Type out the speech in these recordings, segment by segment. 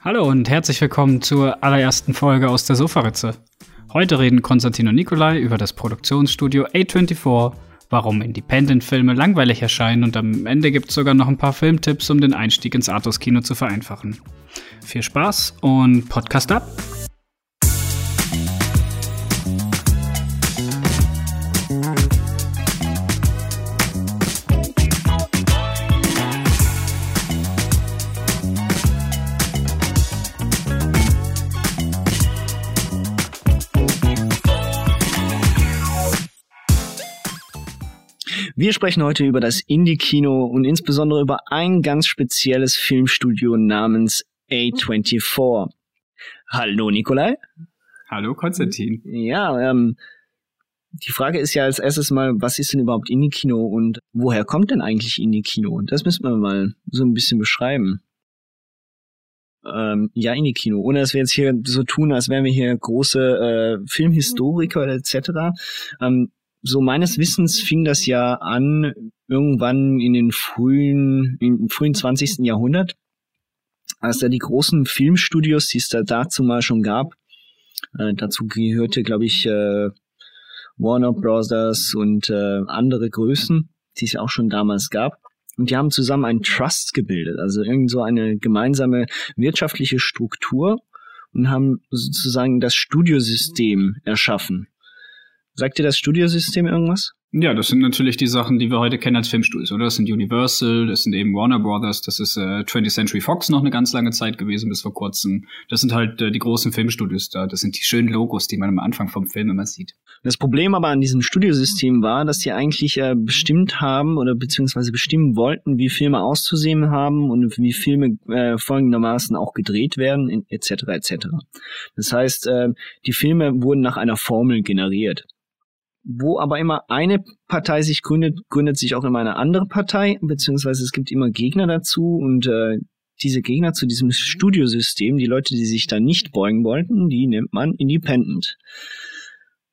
Hallo und herzlich willkommen zur allerersten Folge aus der Sofaritze. Heute reden Konstantin und Nikolai über das Produktionsstudio A24, warum Independent-Filme langweilig erscheinen und am Ende gibt es sogar noch ein paar Filmtipps, um den Einstieg ins Artus-Kino zu vereinfachen. Viel Spaß und Podcast ab! Wir sprechen heute über das Indie-Kino und insbesondere über ein ganz spezielles Filmstudio namens A24. Hallo Nikolai. Hallo Konstantin. Ja, ähm, die Frage ist ja als erstes mal, was ist denn überhaupt Indie-Kino und woher kommt denn eigentlich Indie-Kino? Und das müssen wir mal so ein bisschen beschreiben. Ähm, ja, Indie-Kino. Ohne dass wir jetzt hier so tun, als wären wir hier große äh, Filmhistoriker etc. Ähm, so meines Wissens fing das ja an irgendwann in den frühen, im frühen 20. Jahrhundert, als da die großen Filmstudios, die es da dazu mal schon gab, äh, dazu gehörte, glaube ich, äh, Warner Brothers und äh, andere Größen, die es auch schon damals gab. Und die haben zusammen einen Trust gebildet, also irgend so eine gemeinsame wirtschaftliche Struktur und haben sozusagen das Studiosystem erschaffen. Sagt dir das Studiosystem irgendwas? Ja, das sind natürlich die Sachen, die wir heute kennen als Filmstudios, oder? Das sind Universal, das sind eben Warner Brothers, das ist äh, 20th Century Fox noch eine ganz lange Zeit gewesen, bis vor kurzem. Das sind halt äh, die großen Filmstudios da. Das sind die schönen Logos, die man am Anfang vom Film immer sieht. Das Problem aber an diesem Studiosystem war, dass die eigentlich äh, bestimmt haben oder beziehungsweise bestimmen wollten, wie Filme auszusehen haben und wie Filme äh, folgendermaßen auch gedreht werden, etc. etc. Das heißt, äh, die Filme wurden nach einer Formel generiert wo aber immer eine Partei sich gründet, gründet sich auch immer eine andere Partei, beziehungsweise es gibt immer Gegner dazu und äh, diese Gegner zu diesem Studiosystem, die Leute, die sich da nicht beugen wollten, die nennt man Independent.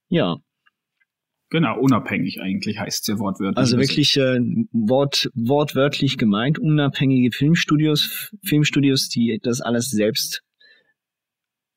Ja. Genau, unabhängig eigentlich heißt es ja wortwörtlich. Also wirklich äh, wort, wortwörtlich gemeint, unabhängige Filmstudios, Filmstudios, die das alles selbst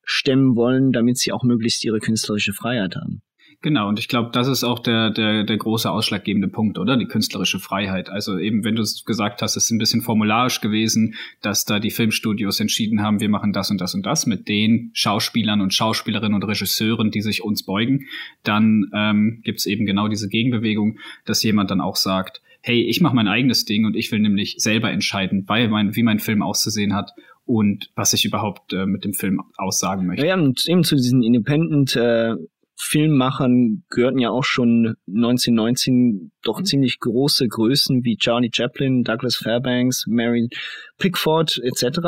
stemmen wollen, damit sie auch möglichst ihre künstlerische Freiheit haben. Genau, und ich glaube, das ist auch der, der, der große ausschlaggebende Punkt, oder? Die künstlerische Freiheit. Also eben, wenn du es gesagt hast, es ist ein bisschen formularisch gewesen, dass da die Filmstudios entschieden haben, wir machen das und das und das mit den Schauspielern und Schauspielerinnen und Regisseuren, die sich uns beugen, dann ähm, gibt es eben genau diese Gegenbewegung, dass jemand dann auch sagt, hey, ich mache mein eigenes Ding und ich will nämlich selber entscheiden, weil mein, wie mein Film auszusehen hat und was ich überhaupt äh, mit dem Film aussagen möchte. Ja, und eben zu diesen Independent äh, Filmmachern gehörten ja auch schon 1919 doch mhm. ziemlich große Größen wie Charlie Chaplin, Douglas Fairbanks, Mary Pickford etc.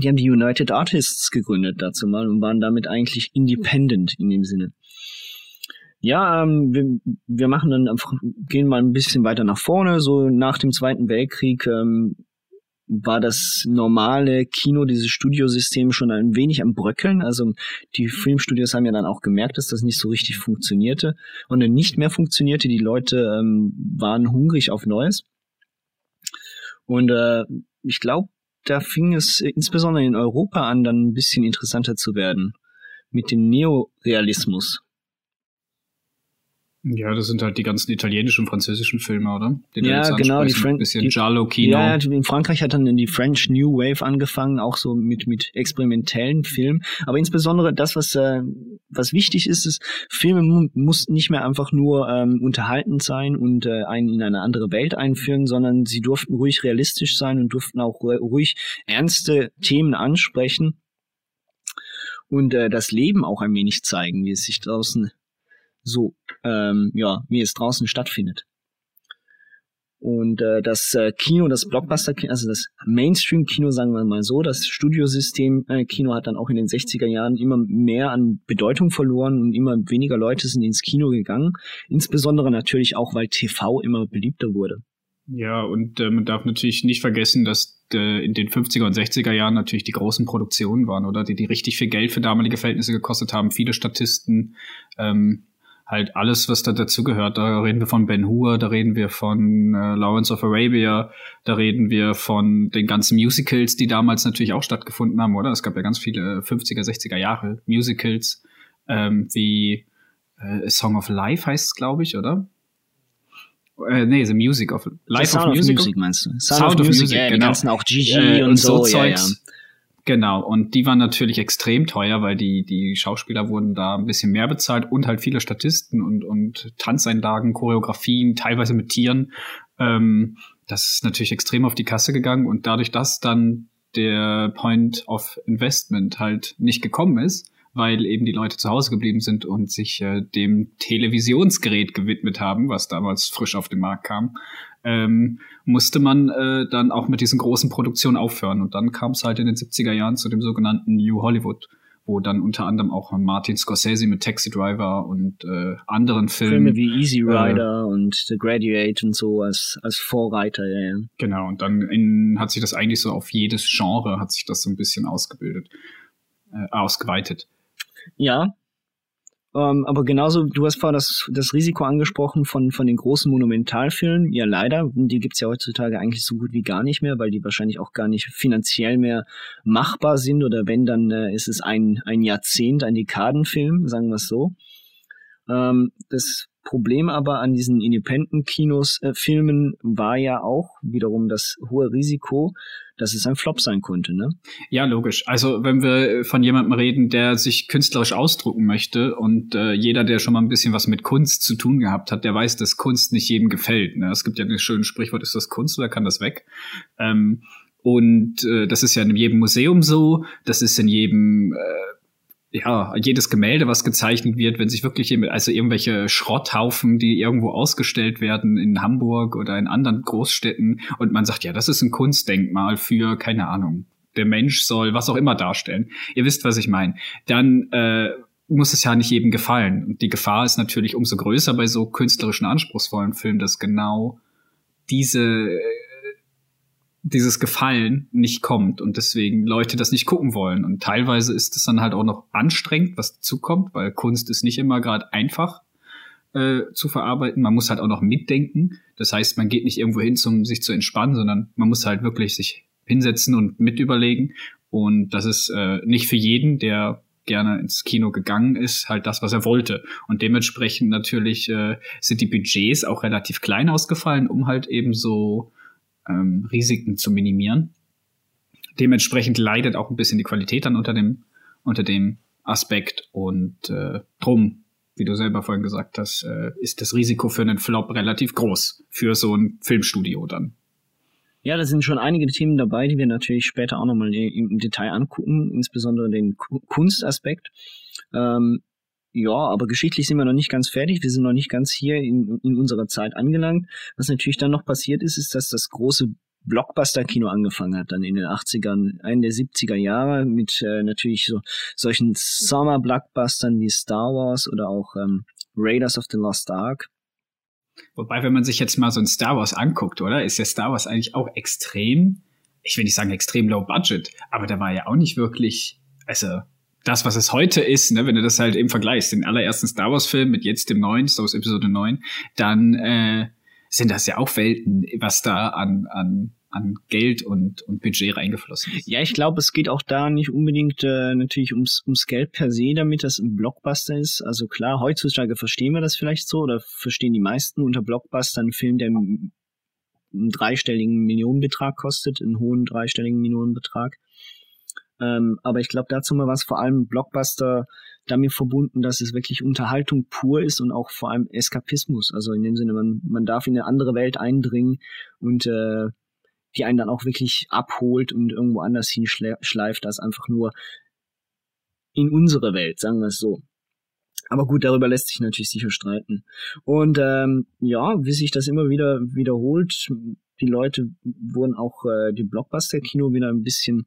Die haben die United Artists gegründet dazu mal und waren damit eigentlich independent in dem Sinne. Ja, ähm, wir, wir machen dann einfach, gehen mal ein bisschen weiter nach vorne. So nach dem Zweiten Weltkrieg ähm, war das normale Kino, dieses Studiosystem schon ein wenig am Bröckeln. Also die Filmstudios haben ja dann auch gemerkt, dass das nicht so richtig funktionierte und dann nicht mehr funktionierte. Die Leute ähm, waren hungrig auf Neues. Und äh, ich glaube, da fing es insbesondere in Europa an, dann ein bisschen interessanter zu werden mit dem Neorealismus. Ja, das sind halt die ganzen italienischen und französischen Filme, oder? Die ja, genau, die French, bisschen Giallo-Kino. Ja, in Frankreich hat dann die French New Wave angefangen, auch so mit mit experimentellen Filmen. Aber insbesondere das, was äh, was wichtig ist, ist Filme mu mussten nicht mehr einfach nur ähm, unterhaltend sein und äh, einen in eine andere Welt einführen, sondern sie durften ruhig realistisch sein und durften auch ruhig ernste Themen ansprechen und äh, das Leben auch ein wenig zeigen, wie es sich draußen so, ähm, ja, wie es draußen stattfindet. Und äh, das äh, Kino, das Blockbuster-Kino, also das Mainstream-Kino, sagen wir mal so, das Studiosystem-Kino äh, hat dann auch in den 60er Jahren immer mehr an Bedeutung verloren und immer weniger Leute sind ins Kino gegangen. Insbesondere natürlich auch, weil TV immer beliebter wurde. Ja, und äh, man darf natürlich nicht vergessen, dass äh, in den 50er und 60er Jahren natürlich die großen Produktionen waren, oder? Die, die richtig viel Geld für damalige Verhältnisse gekostet haben. Viele Statisten, ähm, halt alles, was da dazugehört. Da reden wir von Ben Hur, da reden wir von äh, Lawrence of Arabia, da reden wir von den ganzen Musicals, die damals natürlich auch stattgefunden haben, oder? Es gab ja ganz viele 50er, 60er Jahre Musicals, ähm, wie äh, Song of Life heißt es, glaube ich, oder? Äh, nee, The Music of Life of, of Music. Music meinst du? Sound, Sound of, Music, Music ja, genau. Die ganzen auch Gigi äh, und, und, so, so ja, ja. Genau, und die waren natürlich extrem teuer, weil die, die Schauspieler wurden da ein bisschen mehr bezahlt und halt viele Statisten und, und Tanzeinlagen, Choreografien, teilweise mit Tieren. Ähm, das ist natürlich extrem auf die Kasse gegangen und dadurch, dass dann der Point of Investment halt nicht gekommen ist, weil eben die Leute zu Hause geblieben sind und sich äh, dem Televisionsgerät gewidmet haben, was damals frisch auf den Markt kam, ähm, musste man äh, dann auch mit diesen großen Produktionen aufhören. Und dann kam es halt in den 70er Jahren zu dem sogenannten New Hollywood, wo dann unter anderem auch Martin Scorsese mit Taxi Driver und äh, anderen Filmen. Filme wie Easy äh, Rider und The Graduate und so als, als Vorreiter, ja, ja. Genau, und dann in, hat sich das eigentlich so auf jedes Genre hat sich das so ein bisschen ausgebildet, äh, ausgeweitet. Ja. Ähm, aber genauso, du hast vorher das, das Risiko angesprochen von, von den großen Monumentalfilmen. Ja, leider. Die gibt's ja heutzutage eigentlich so gut wie gar nicht mehr, weil die wahrscheinlich auch gar nicht finanziell mehr machbar sind. Oder wenn, dann äh, ist es ein, ein Jahrzehnt, ein Dekadenfilm, sagen wir es so. Ähm, das Problem aber an diesen Independent-Kinos, äh, war ja auch wiederum das hohe Risiko, dass es ein Flop sein konnte, ne? Ja, logisch. Also wenn wir von jemandem reden, der sich künstlerisch ausdrucken möchte und äh, jeder, der schon mal ein bisschen was mit Kunst zu tun gehabt hat, der weiß, dass Kunst nicht jedem gefällt. Ne? Es gibt ja ein schönes Sprichwort, ist das Kunst oder kann das weg? Ähm, und äh, das ist ja in jedem Museum so, das ist in jedem äh, ja, jedes Gemälde, was gezeichnet wird, wenn sich wirklich, also irgendwelche Schrotthaufen, die irgendwo ausgestellt werden in Hamburg oder in anderen Großstädten und man sagt, ja, das ist ein Kunstdenkmal für, keine Ahnung, der Mensch soll was auch immer darstellen. Ihr wisst, was ich meine. Dann äh, muss es ja nicht jedem gefallen. Und die Gefahr ist natürlich umso größer bei so künstlerischen, anspruchsvollen Filmen, dass genau diese dieses Gefallen nicht kommt und deswegen Leute das nicht gucken wollen. Und teilweise ist es dann halt auch noch anstrengend, was dazu kommt, weil Kunst ist nicht immer gerade einfach äh, zu verarbeiten. Man muss halt auch noch mitdenken. Das heißt, man geht nicht irgendwo hin, um sich zu entspannen, sondern man muss halt wirklich sich hinsetzen und mit überlegen. Und das ist äh, nicht für jeden, der gerne ins Kino gegangen ist, halt das, was er wollte. Und dementsprechend natürlich äh, sind die Budgets auch relativ klein ausgefallen, um halt eben so ähm, Risiken zu minimieren. Dementsprechend leidet auch ein bisschen die Qualität dann unter dem, unter dem Aspekt und äh, drum, wie du selber vorhin gesagt hast, äh, ist das Risiko für einen Flop relativ groß für so ein Filmstudio dann. Ja, da sind schon einige Themen dabei, die wir natürlich später auch nochmal im Detail angucken, insbesondere den Kunstaspekt. Ähm, ja, aber geschichtlich sind wir noch nicht ganz fertig. Wir sind noch nicht ganz hier in, in unserer Zeit angelangt. Was natürlich dann noch passiert ist, ist, dass das große Blockbuster-Kino angefangen hat, dann in den 80ern, einen der 70er Jahre mit äh, natürlich so solchen Summer-Blockbustern wie Star Wars oder auch ähm, Raiders of the Lost Ark. Wobei, wenn man sich jetzt mal so ein Star Wars anguckt, oder, ist ja Star Wars eigentlich auch extrem, ich will nicht sagen extrem low budget, aber da war ja auch nicht wirklich, also das, was es heute ist, ne, wenn du das halt eben vergleichst, den allerersten Star Wars-Film mit jetzt dem neuen, Star Wars Episode 9, dann äh, sind das ja auch Welten, was da an, an, an Geld und, und Budget reingeflossen ist. Ja, ich glaube, es geht auch da nicht unbedingt äh, natürlich ums, ums Geld per se, damit das ein Blockbuster ist. Also klar, heutzutage verstehen wir das vielleicht so oder verstehen die meisten unter Blockbuster einen Film, der einen dreistelligen Millionenbetrag kostet, einen hohen dreistelligen Millionenbetrag. Ähm, aber ich glaube, dazu mal was vor allem Blockbuster damit verbunden, dass es wirklich Unterhaltung pur ist und auch vor allem Eskapismus. Also in dem Sinne, man, man darf in eine andere Welt eindringen und äh, die einen dann auch wirklich abholt und irgendwo anders hinschleift, als einfach nur in unsere Welt, sagen wir es so. Aber gut, darüber lässt sich natürlich sicher streiten. Und ähm, ja, wie sich das immer wieder wiederholt, die Leute wurden auch äh, dem Blockbuster-Kino wieder ein bisschen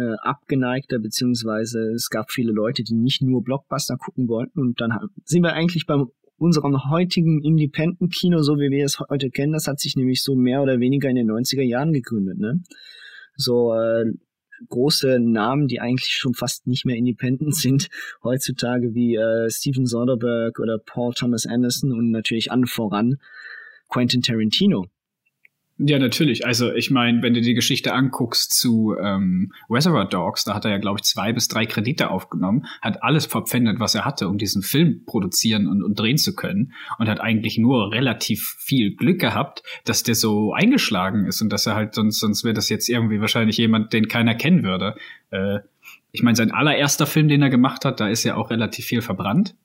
äh, abgeneigter, beziehungsweise es gab viele Leute, die nicht nur Blockbuster gucken wollten. Und dann sind wir eigentlich bei unserem heutigen Independent-Kino, so wie wir es heute kennen, das hat sich nämlich so mehr oder weniger in den 90er Jahren gegründet. Ne? So äh, große Namen, die eigentlich schon fast nicht mehr independent sind heutzutage, wie äh, Steven Soderbergh oder Paul Thomas Anderson und natürlich an voran Quentin Tarantino. Ja, natürlich. Also ich meine, wenn du die Geschichte anguckst zu ähm, Reservoir Dogs, da hat er ja, glaube ich, zwei bis drei Kredite aufgenommen, hat alles verpfändet, was er hatte, um diesen Film produzieren und, und drehen zu können und hat eigentlich nur relativ viel Glück gehabt, dass der so eingeschlagen ist und dass er halt, sonst, sonst wäre das jetzt irgendwie wahrscheinlich jemand, den keiner kennen würde. Äh, ich meine, sein allererster Film, den er gemacht hat, da ist ja auch relativ viel verbrannt.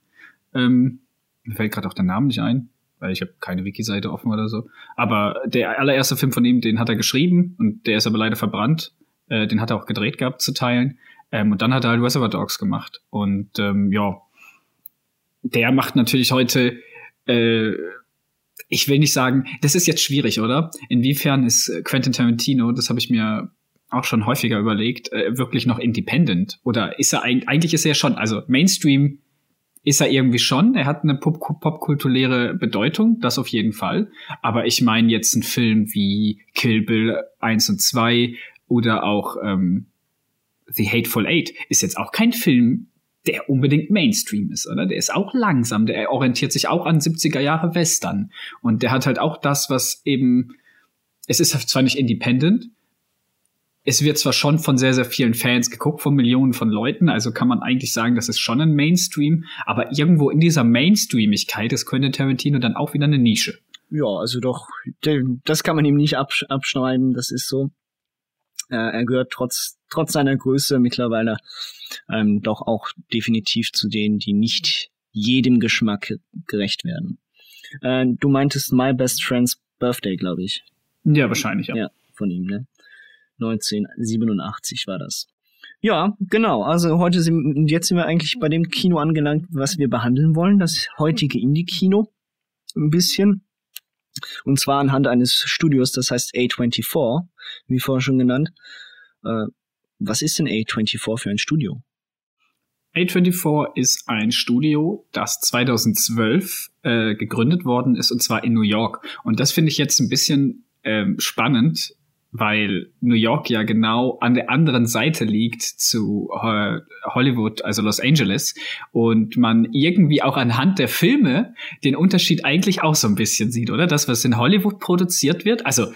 Ähm, mir fällt gerade auch der Name nicht ein weil ich habe keine Wiki-Seite offen oder so. Aber der allererste Film von ihm, den hat er geschrieben und der ist aber leider verbrannt. Äh, den hat er auch gedreht gehabt zu teilen. Ähm, und dann hat er halt Reservoir Dogs gemacht. Und ähm, ja, der macht natürlich heute, äh, ich will nicht sagen, das ist jetzt schwierig, oder? Inwiefern ist Quentin Tarantino, das habe ich mir auch schon häufiger überlegt, äh, wirklich noch independent? Oder ist er eigentlich ist er schon, also Mainstream ist er irgendwie schon. Er hat eine pop popkulturelle Bedeutung, das auf jeden Fall. Aber ich meine jetzt einen Film wie Kill Bill 1 und 2 oder auch ähm, The Hateful Eight ist jetzt auch kein Film, der unbedingt Mainstream ist, oder? Der ist auch langsam, der orientiert sich auch an 70er Jahre Western. Und der hat halt auch das, was eben, es ist zwar nicht independent, es wird zwar schon von sehr, sehr vielen Fans geguckt, von Millionen von Leuten, also kann man eigentlich sagen, das ist schon ein Mainstream, aber irgendwo in dieser Mainstreamigkeit ist Quentin Tarantino dann auch wieder eine Nische. Ja, also doch, das kann man ihm nicht absch abschneiden, das ist so. Äh, er gehört trotz, trotz seiner Größe mittlerweile ähm, doch auch definitiv zu denen, die nicht jedem Geschmack gerecht werden. Äh, du meintest My Best Friend's Birthday, glaube ich. Ja, wahrscheinlich, ja. Ja, von ihm, ne? 1987 war das. Ja, genau. Also heute sind, jetzt sind wir eigentlich bei dem Kino angelangt, was wir behandeln wollen, das heutige Indie-Kino. Ein bisschen. Und zwar anhand eines Studios, das heißt A24, wie vorher schon genannt. Äh, was ist denn A24 für ein Studio? A24 ist ein Studio, das 2012 äh, gegründet worden ist, und zwar in New York. Und das finde ich jetzt ein bisschen ähm, spannend, weil New York ja genau an der anderen Seite liegt zu Hollywood, also Los Angeles, und man irgendwie auch anhand der Filme den Unterschied eigentlich auch so ein bisschen sieht, oder? Das, was in Hollywood produziert wird, also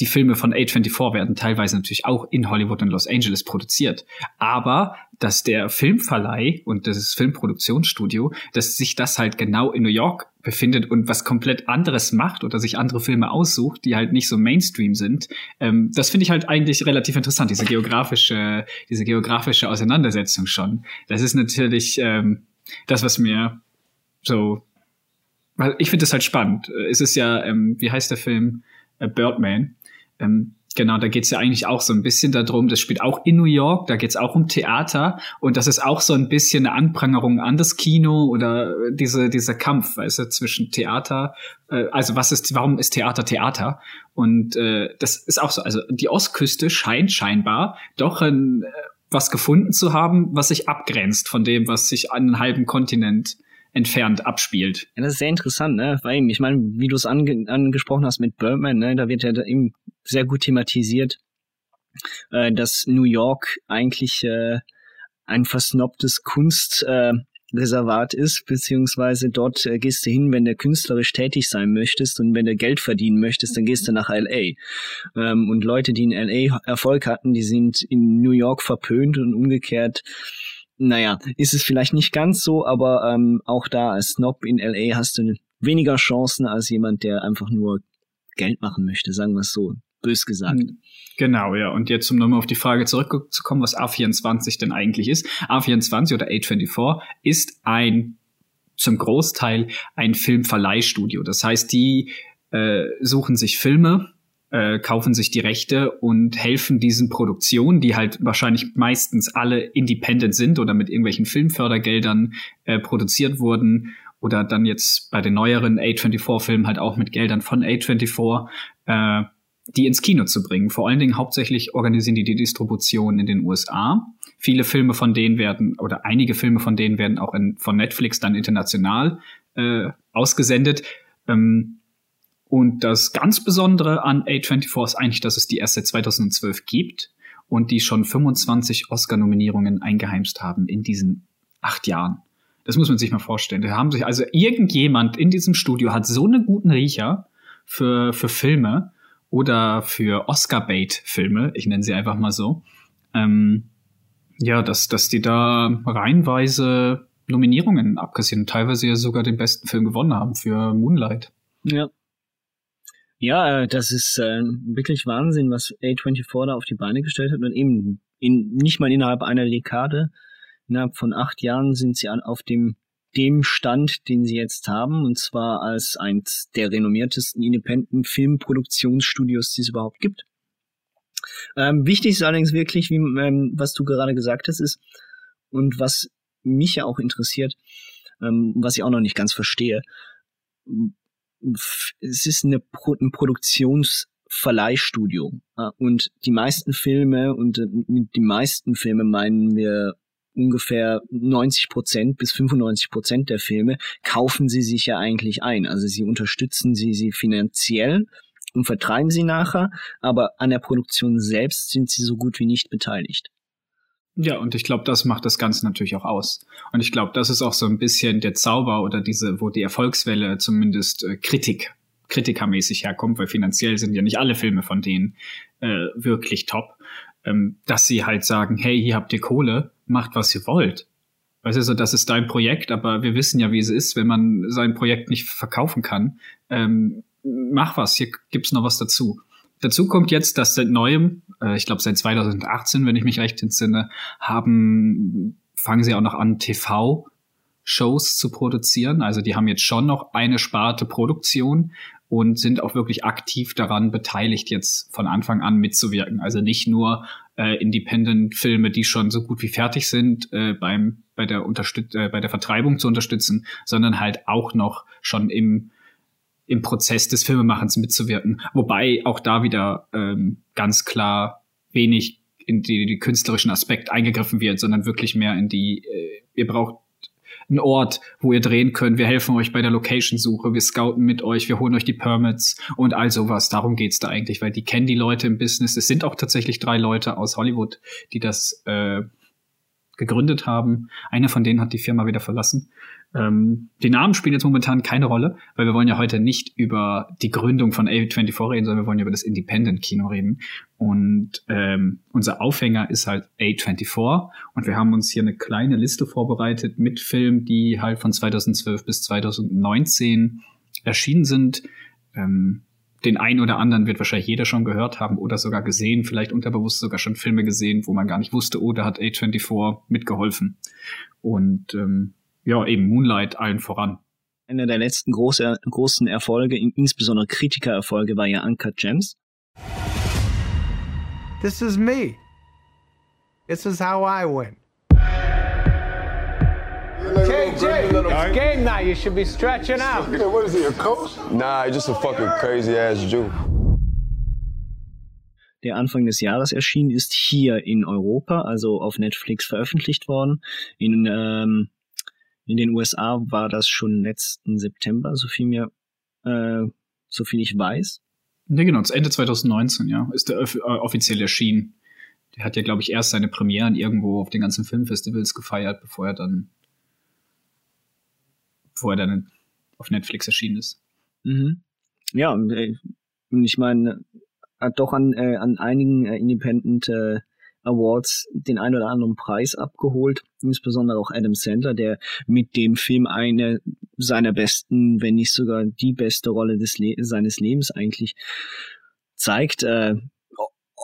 die Filme von A24 werden teilweise natürlich auch in Hollywood und Los Angeles produziert. Aber dass der Filmverleih und das Filmproduktionsstudio, dass sich das halt genau in New York befindet und was komplett anderes macht oder sich andere Filme aussucht, die halt nicht so Mainstream sind, ähm, das finde ich halt eigentlich relativ interessant, diese geografische, diese geografische Auseinandersetzung schon. Das ist natürlich ähm, das, was mir so, ich finde das halt spannend. Es ist ja, ähm, wie heißt der Film? Äh, Birdman. Ähm, genau, da geht's ja eigentlich auch so ein bisschen darum, das spielt auch in New York, da geht's auch um Theater und das ist auch so ein bisschen eine Anprangerung an das Kino oder diese, dieser Kampf, weißt du, zwischen Theater, äh, also was ist, warum ist Theater Theater? Und äh, das ist auch so, also die Ostküste scheint scheinbar doch ein, äh, was gefunden zu haben, was sich abgrenzt von dem, was sich an einem halben Kontinent entfernt abspielt. Ja, das ist sehr interessant, ne? Weil ich meine, wie du es ange angesprochen hast mit Birdman, ne, da wird ja eben sehr gut thematisiert, äh, dass New York eigentlich äh, ein versnobtes Kunstreservat äh, ist, beziehungsweise dort äh, gehst du hin, wenn du künstlerisch tätig sein möchtest und wenn du Geld verdienen möchtest, dann gehst du nach LA. Ähm, und Leute, die in LA Erfolg hatten, die sind in New York verpönt und umgekehrt naja, ist es vielleicht nicht ganz so, aber ähm, auch da als Snob in LA hast du weniger Chancen als jemand, der einfach nur Geld machen möchte, sagen wir es so, bös gesagt. Hm, genau, ja. Und jetzt, um nochmal auf die Frage zurückzukommen, was A24 denn eigentlich ist. A24 oder A24 ist ein, zum Großteil ein Filmverleihstudio. Das heißt, die äh, suchen sich Filme, äh, kaufen sich die Rechte und helfen diesen Produktionen, die halt wahrscheinlich meistens alle independent sind oder mit irgendwelchen Filmfördergeldern äh, produziert wurden oder dann jetzt bei den neueren A24-Filmen halt auch mit Geldern von A24, äh, die ins Kino zu bringen. Vor allen Dingen hauptsächlich organisieren die die Distribution in den USA. Viele Filme von denen werden oder einige Filme von denen werden auch in, von Netflix dann international äh, ausgesendet. Ähm, und das ganz Besondere an A24 ist eigentlich, dass es die erst seit 2012 gibt und die schon 25 Oscar-Nominierungen eingeheimst haben in diesen acht Jahren. Das muss man sich mal vorstellen. Da haben sich also irgendjemand in diesem Studio hat so einen guten Riecher für, für Filme oder für Oscar-Bait-Filme, ich nenne sie einfach mal so, ähm, ja, dass, dass die da reihenweise Nominierungen abkassieren, teilweise ja sogar den besten Film gewonnen haben für Moonlight. Ja. Ja, äh, das ist äh, wirklich Wahnsinn, was A24 da auf die Beine gestellt hat und eben in, nicht mal innerhalb einer Dekade, innerhalb von acht Jahren sind sie auf dem dem Stand, den sie jetzt haben, und zwar als eins der renommiertesten Independent Filmproduktionsstudios, die es überhaupt gibt. Ähm, wichtig ist allerdings wirklich, wie, ähm, was du gerade gesagt hast, ist, und was mich ja auch interessiert, ähm, was ich auch noch nicht ganz verstehe, es ist eine Pro ein Produktionsverleihstudio. Äh, und die meisten Filme, und äh, mit den meisten Filme meinen wir ungefähr 90 Prozent bis 95 Prozent der Filme kaufen sie sich ja eigentlich ein. Also sie unterstützen sie, sie finanziell und vertreiben sie nachher, aber an der Produktion selbst sind sie so gut wie nicht beteiligt. Ja, und ich glaube, das macht das Ganze natürlich auch aus. Und ich glaube, das ist auch so ein bisschen der Zauber oder diese, wo die Erfolgswelle zumindest äh, Kritik, kritikermäßig herkommt, weil finanziell sind ja nicht alle Filme von denen äh, wirklich top, ähm, dass sie halt sagen, hey, hier habt ihr Kohle, macht was ihr wollt. Weißt du, so, das ist dein Projekt, aber wir wissen ja, wie es ist, wenn man sein Projekt nicht verkaufen kann. Ähm, mach was, hier gibt's noch was dazu. Dazu kommt jetzt, dass seit neuem, äh, ich glaube seit 2018, wenn ich mich recht entsinne, haben, fangen sie auch noch an, TV-Shows zu produzieren. Also die haben jetzt schon noch eine Sparte Produktion und sind auch wirklich aktiv daran beteiligt, jetzt von Anfang an mitzuwirken. Also nicht nur äh, Independent-Filme, die schon so gut wie fertig sind, äh, beim, bei, der Unterstüt äh, bei der Vertreibung zu unterstützen, sondern halt auch noch schon im im Prozess des Filmemachens mitzuwirken. Wobei auch da wieder ähm, ganz klar wenig in die, die künstlerischen Aspekt eingegriffen wird, sondern wirklich mehr in die, äh, ihr braucht einen Ort, wo ihr drehen könnt. Wir helfen euch bei der Location-Suche, wir scouten mit euch, wir holen euch die Permits und all sowas. Darum geht's da eigentlich, weil die kennen die Leute im Business. Es sind auch tatsächlich drei Leute aus Hollywood, die das äh, gegründet haben. Einer von denen hat die Firma wieder verlassen. Ähm, die Namen spielen jetzt momentan keine Rolle, weil wir wollen ja heute nicht über die Gründung von A24 reden, sondern wir wollen über das Independent-Kino reden. Und ähm, unser Aufhänger ist halt A24 und wir haben uns hier eine kleine Liste vorbereitet mit Filmen, die halt von 2012 bis 2019 erschienen sind. Ähm, den einen oder anderen wird wahrscheinlich jeder schon gehört haben oder sogar gesehen, vielleicht unterbewusst sogar schon Filme gesehen, wo man gar nicht wusste, oh, da hat A24 mitgeholfen. Und ähm, ja, eben Moonlight allen voran. Einer der letzten große, großen Erfolge, insbesondere Kritikererfolge, war ja Uncut Gems. This is me. This is how I win. KJ, it's game night. You should be stretching out. What is he, a coach? Nah, he's just a fucking crazy ass Jew. der Anfang des Jahres erschienen ist, hier in Europa, also auf Netflix veröffentlicht worden. In ähm, in den USA war das schon letzten September, so viel mir, äh, so viel ich weiß. Ja, genau, Ende 2019, ja, ist der äh, offiziell erschienen. Der hat ja, glaube ich, erst seine Premieren irgendwo auf den ganzen Filmfestivals gefeiert, bevor er dann, bevor er dann auf Netflix erschienen ist. Mhm. Ja, und äh, ich meine, hat doch an, äh, an einigen äh, Independent äh, Awards den ein oder anderen Preis abgeholt, insbesondere auch Adam Sandler, der mit dem Film eine seiner besten, wenn nicht sogar die beste Rolle des Le seines Lebens eigentlich zeigt. Äh,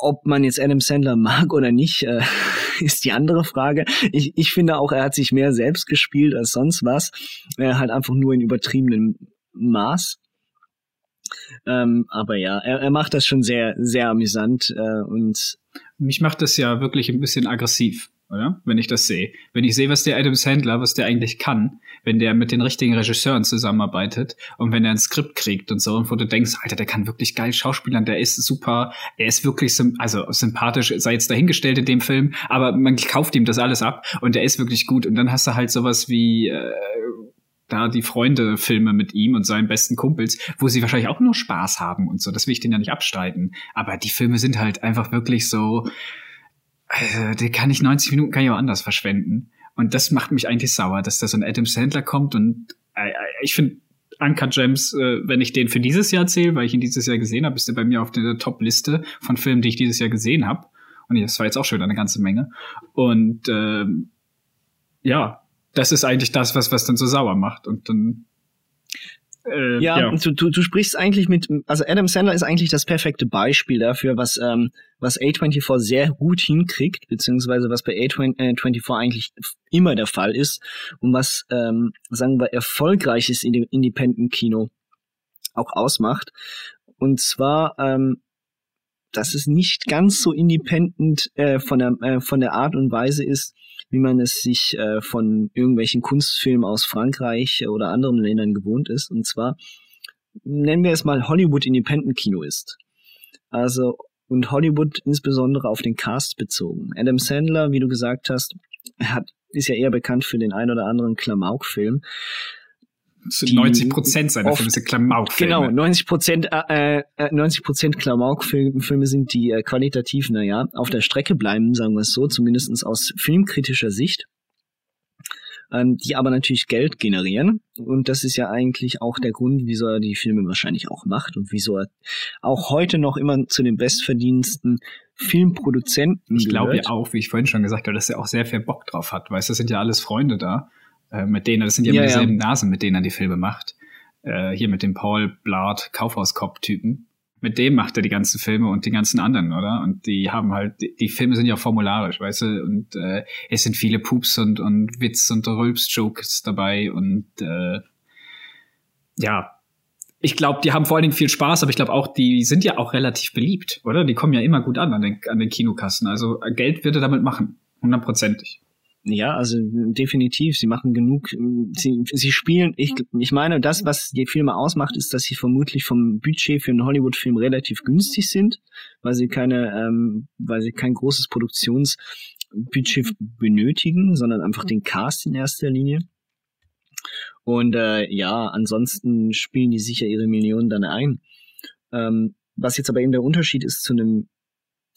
ob man jetzt Adam Sandler mag oder nicht, äh, ist die andere Frage. Ich, ich finde auch, er hat sich mehr selbst gespielt als sonst was. Er hat einfach nur in übertriebenem Maß. Ähm, aber ja, er, er macht das schon sehr, sehr amüsant äh, und mich macht das ja wirklich ein bisschen aggressiv, oder? Wenn ich das sehe. Wenn ich sehe, was der Adam Sandler, was der eigentlich kann, wenn der mit den richtigen Regisseuren zusammenarbeitet und wenn er ein Skript kriegt und so, und wo du denkst, Alter, der kann wirklich geil schauspielern, der ist super, er ist wirklich, also sympathisch, sei jetzt dahingestellt in dem Film, aber man kauft ihm das alles ab und der ist wirklich gut. Und dann hast du halt sowas wie, äh, da die Freunde-Filme mit ihm und seinen besten Kumpels, wo sie wahrscheinlich auch nur Spaß haben und so. Das will ich denen ja nicht abstreiten. Aber die Filme sind halt einfach wirklich so, Also, den kann ich 90 Minuten kann ich auch anders verschwenden. Und das macht mich eigentlich sauer, dass da so ein Adam Sandler kommt und äh, ich finde Uncut Gems, äh, wenn ich den für dieses Jahr zähle, weil ich ihn dieses Jahr gesehen habe, ist er bei mir auf der Top-Liste von Filmen, die ich dieses Jahr gesehen habe. Und das war jetzt auch schon eine ganze Menge. Und ähm, ja, das ist eigentlich das, was was dann so sauer macht. Und dann äh, ja, ja. Du, du, du sprichst eigentlich mit, also Adam Sandler ist eigentlich das perfekte Beispiel dafür, was, ähm, was A24 sehr gut hinkriegt, beziehungsweise was bei A24 eigentlich immer der Fall ist und was, ähm, sagen wir, erfolgreiches Independent-Kino auch ausmacht. Und zwar, ähm, dass es nicht ganz so independent äh, von, der, äh, von der Art und Weise ist, wie man es sich äh, von irgendwelchen Kunstfilmen aus Frankreich oder anderen Ländern gewohnt ist. Und zwar nennen wir es mal Hollywood Independent Kino ist. Also und Hollywood insbesondere auf den Cast bezogen. Adam Sandler, wie du gesagt hast, hat, ist ja eher bekannt für den ein oder anderen Klamauk-Film. 90 Prozent seiner Filme sind Klamauk-Filme. Genau, 90 Prozent, äh, 90 äh, Prozent Klamauk-Filme sind, die äh, qualitativ, naja, auf der Strecke bleiben, sagen wir es so, zumindestens aus filmkritischer Sicht, ähm, die aber natürlich Geld generieren. Und das ist ja eigentlich auch der Grund, wieso er die Filme wahrscheinlich auch macht und wieso er auch heute noch immer zu den bestverdiensten Filmproduzenten Ich glaube ja auch, wie ich vorhin schon gesagt habe, dass er auch sehr viel Bock drauf hat, weil es sind ja alles Freunde da äh, mit denen, das sind ja, ja dieselben ja. Nasen, mit denen er die Filme macht. Äh, hier mit dem Paul Blart Kaufhauskopf-Typen. Mit dem macht er die ganzen Filme und die ganzen anderen, oder? Und die haben halt, die, die Filme sind ja formularisch, weißt du? Und äh, es sind viele Pups und, und Witz und Rülps-Jokes dabei und äh, ja, ich glaube, die haben vor allen Dingen viel Spaß, aber ich glaube auch, die sind ja auch relativ beliebt, oder? Die kommen ja immer gut an an den, an den Kinokassen. Also Geld wird er damit machen, hundertprozentig. Ja, also definitiv. Sie machen genug. Sie, sie spielen. Ich, ich meine, das, was die Filme ausmacht, ist, dass sie vermutlich vom Budget für einen Hollywood-Film relativ günstig sind, weil sie keine, ähm, weil sie kein großes Produktionsbudget benötigen, sondern einfach den Cast in erster Linie. Und äh, ja, ansonsten spielen die sicher ihre Millionen dann ein. Ähm, was jetzt aber eben der Unterschied ist zu einem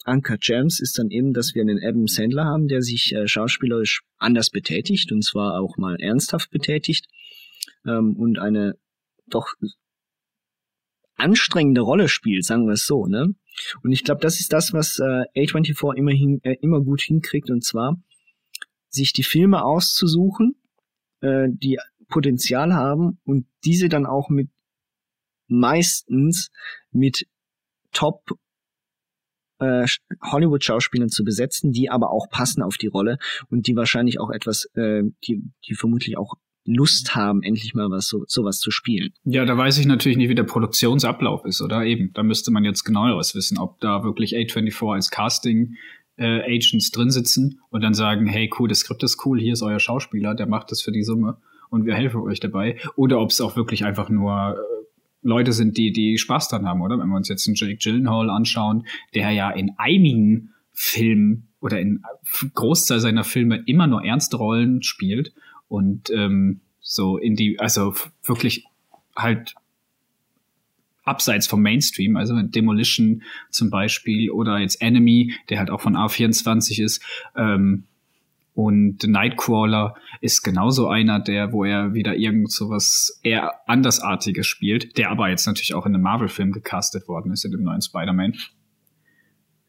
Anker Gems ist dann eben, dass wir einen Adam Sandler haben, der sich äh, schauspielerisch anders betätigt und zwar auch mal ernsthaft betätigt ähm, und eine doch anstrengende Rolle spielt, sagen wir es so, ne? Und ich glaube, das ist das, was äh, A24 immerhin äh, immer gut hinkriegt und zwar sich die Filme auszusuchen, äh, die Potenzial haben und diese dann auch mit meistens mit Top äh, Hollywood-Schauspielern zu besetzen, die aber auch passen auf die Rolle und die wahrscheinlich auch etwas, äh, die, die vermutlich auch Lust haben, endlich mal was so sowas zu spielen. Ja, da weiß ich natürlich nicht, wie der Produktionsablauf ist, oder eben. Da müsste man jetzt genaueres wissen, ob da wirklich A24 als Casting äh, Agents drin sitzen und dann sagen, hey, cool, das Skript ist cool, hier ist euer Schauspieler, der macht das für die Summe und wir helfen euch dabei. Oder ob es auch wirklich einfach nur äh, Leute sind, die, die Spaß dran haben, oder? Wenn wir uns jetzt einen Jake Gyllenhaal anschauen, der ja in einigen Filmen oder in Großteil seiner Filme immer nur ernste Rollen spielt und ähm, so in die, also wirklich halt abseits vom Mainstream, also Demolition zum Beispiel oder jetzt Enemy, der halt auch von A24 ist, ähm, und Nightcrawler ist genauso einer, der, wo er wieder irgend so was eher andersartiges spielt, der aber jetzt natürlich auch in einem Marvel-Film gecastet worden ist, in dem neuen Spider-Man.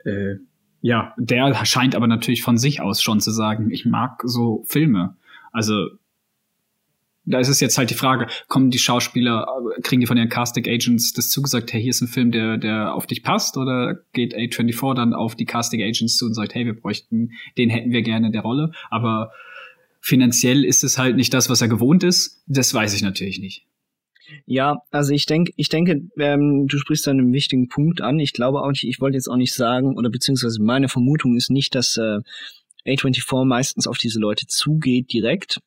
Äh, ja, der scheint aber natürlich von sich aus schon zu sagen, ich mag so Filme. Also da ist es jetzt halt die Frage, kommen die Schauspieler, kriegen die von ihren Casting Agents das zugesagt, hey, hier ist ein Film, der, der auf dich passt, oder geht A24 dann auf die Casting Agents zu und sagt, hey, wir bräuchten, den hätten wir gerne in der Rolle, aber finanziell ist es halt nicht das, was er gewohnt ist, das weiß ich natürlich nicht. Ja, also ich denke, ich denke, ähm, du sprichst da einen wichtigen Punkt an. Ich glaube auch nicht, ich wollte jetzt auch nicht sagen, oder beziehungsweise meine Vermutung ist nicht, dass äh, A24 meistens auf diese Leute zugeht direkt,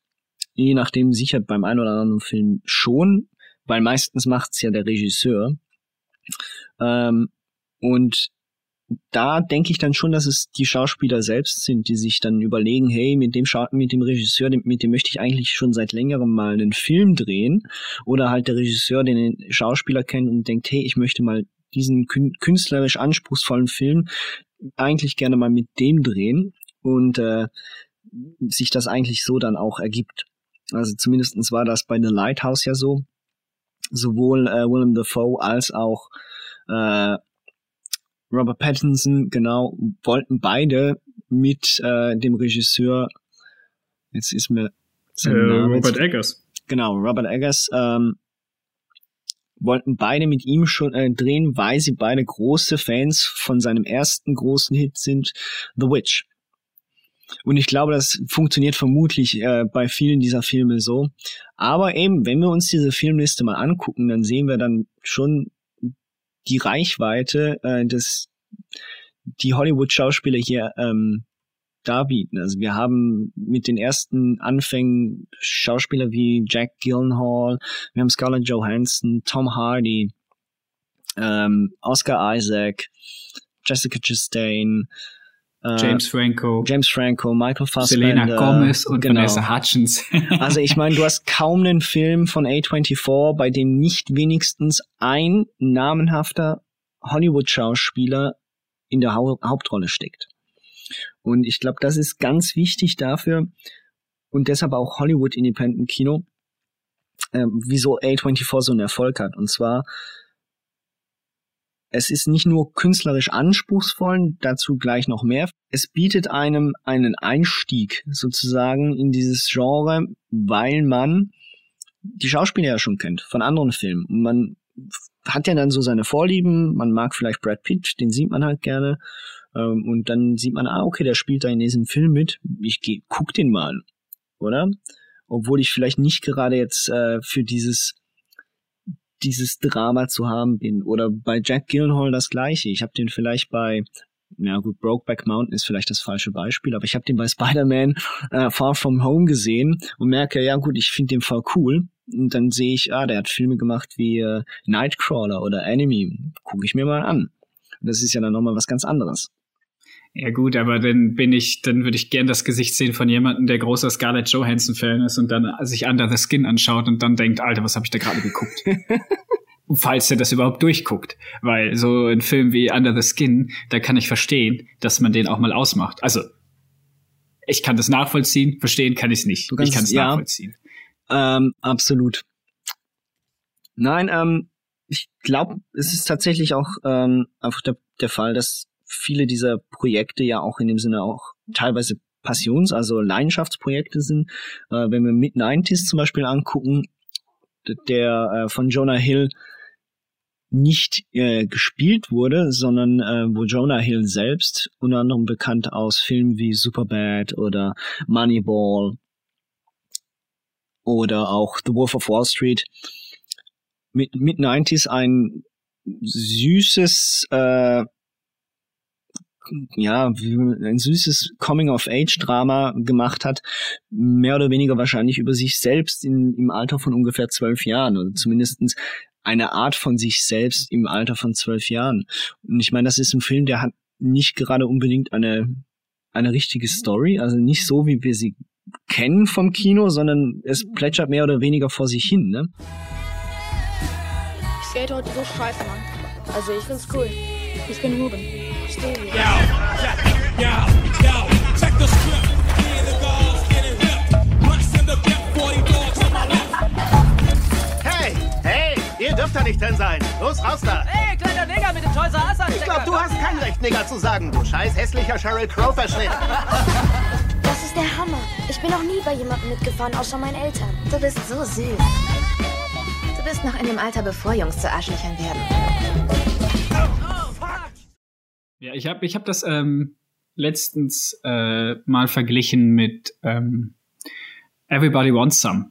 je nachdem sicher beim einen oder anderen Film schon, weil meistens macht's ja der Regisseur. Ähm, und da denke ich dann schon, dass es die Schauspieler selbst sind, die sich dann überlegen, hey, mit dem, Scha mit dem Regisseur, mit dem möchte ich eigentlich schon seit längerem mal einen Film drehen. Oder halt der Regisseur, den den Schauspieler kennt und denkt, hey, ich möchte mal diesen künstlerisch anspruchsvollen Film eigentlich gerne mal mit dem drehen. und äh, sich das eigentlich so dann auch ergibt. Also zumindestens war das bei The Lighthouse ja so. Sowohl äh, Willem Dafoe als auch äh, Robert Pattinson, genau, wollten beide mit äh, dem Regisseur, jetzt ist mir äh, Robert Eggers. Genau, Robert Eggers, ähm, wollten beide mit ihm schon äh, drehen, weil sie beide große Fans von seinem ersten großen Hit sind, The Witch. Und ich glaube, das funktioniert vermutlich äh, bei vielen dieser Filme so. Aber eben, wenn wir uns diese Filmliste mal angucken, dann sehen wir dann schon die Reichweite äh, des die Hollywood-Schauspieler hier ähm, darbieten. Also wir haben mit den ersten Anfängen Schauspieler wie Jack Gyllenhaal, wir haben Scarlett Johansson, Tom Hardy, ähm, Oscar Isaac, Jessica Chastain, James Franco, James Franco, Michael Fassbender, Selena Gomez und genau. Vanessa Hutchins. also ich meine, du hast kaum einen Film von A24, bei dem nicht wenigstens ein namenhafter Hollywood-Schauspieler in der Hau Hauptrolle steckt. Und ich glaube, das ist ganz wichtig dafür und deshalb auch Hollywood Independent Kino, äh, wieso A24 so einen Erfolg hat. Und zwar, es ist nicht nur künstlerisch anspruchsvoll, dazu gleich noch mehr. Es bietet einem einen Einstieg sozusagen in dieses Genre, weil man die Schauspieler ja schon kennt von anderen Filmen. Und man hat ja dann so seine Vorlieben, man mag vielleicht Brad Pitt, den sieht man halt gerne. Ähm, und dann sieht man, ah, okay, der spielt da in diesem Film mit. Ich geh, guck den mal oder? Obwohl ich vielleicht nicht gerade jetzt äh, für dieses dieses Drama zu haben bin. Oder bei Jack Gyllenhaal das gleiche. Ich habe den vielleicht bei ja gut, Brokeback Mountain ist vielleicht das falsche Beispiel, aber ich habe den bei Spider-Man äh, Far From Home gesehen und merke, ja gut, ich finde den voll cool. Und dann sehe ich, ah, der hat Filme gemacht wie äh, Nightcrawler oder Enemy. Gucke ich mir mal an. Das ist ja dann nochmal was ganz anderes. Ja gut, aber dann bin ich, dann würde ich gern das Gesicht sehen von jemandem, der großer Scarlett Johansson-Fan ist und dann sich Under the Skin anschaut und dann denkt, Alter, was habe ich da gerade geguckt? Falls er das überhaupt durchguckt. Weil so ein Film wie Under the Skin, da kann ich verstehen, dass man den auch mal ausmacht. Also, ich kann das nachvollziehen, verstehen kann ich es nicht. ich kann es ja, nachvollziehen. Ähm, absolut. Nein, ähm, ich glaube, es ist tatsächlich auch ähm, einfach der, der Fall, dass viele dieser Projekte ja auch in dem Sinne auch teilweise Passions-, also Leidenschaftsprojekte sind. Äh, wenn wir Mid-90s zum Beispiel angucken, der äh, von Jonah Hill nicht äh, gespielt wurde, sondern äh, wo Jonah Hill selbst, unter anderem bekannt aus Filmen wie Superbad oder Moneyball oder auch The Wolf of Wall Street, mit Mid-90s ein süßes äh, ja, ein süßes Coming-of-Age-Drama gemacht hat, mehr oder weniger wahrscheinlich über sich selbst in, im Alter von ungefähr zwölf Jahren oder zumindestens eine Art von sich selbst im Alter von zwölf Jahren. Und ich meine, das ist ein Film, der hat nicht gerade unbedingt eine, eine richtige Story, also nicht so, wie wir sie kennen vom Kino, sondern es plätschert mehr oder weniger vor sich hin, ne? Ich skate heute so scheiße, Mann. Also ich find's cool. Ich bin Ruben. Dürft da nicht drin sein. Los, raus da. Hey, kleiner Nigger mit dem Toys R Us Ich glaube, du hast kein Recht, Nigger zu sagen, du scheiß hässlicher Sheryl Crow-Verschnitt. Das ist der Hammer. Ich bin noch nie bei jemandem mitgefahren, außer meinen Eltern. Du bist so süß. Du bist noch in dem Alter, bevor Jungs zu Arschlöchern werden. Ja, ich habe ich hab das ähm, letztens äh, mal verglichen mit ähm, Everybody Wants Some.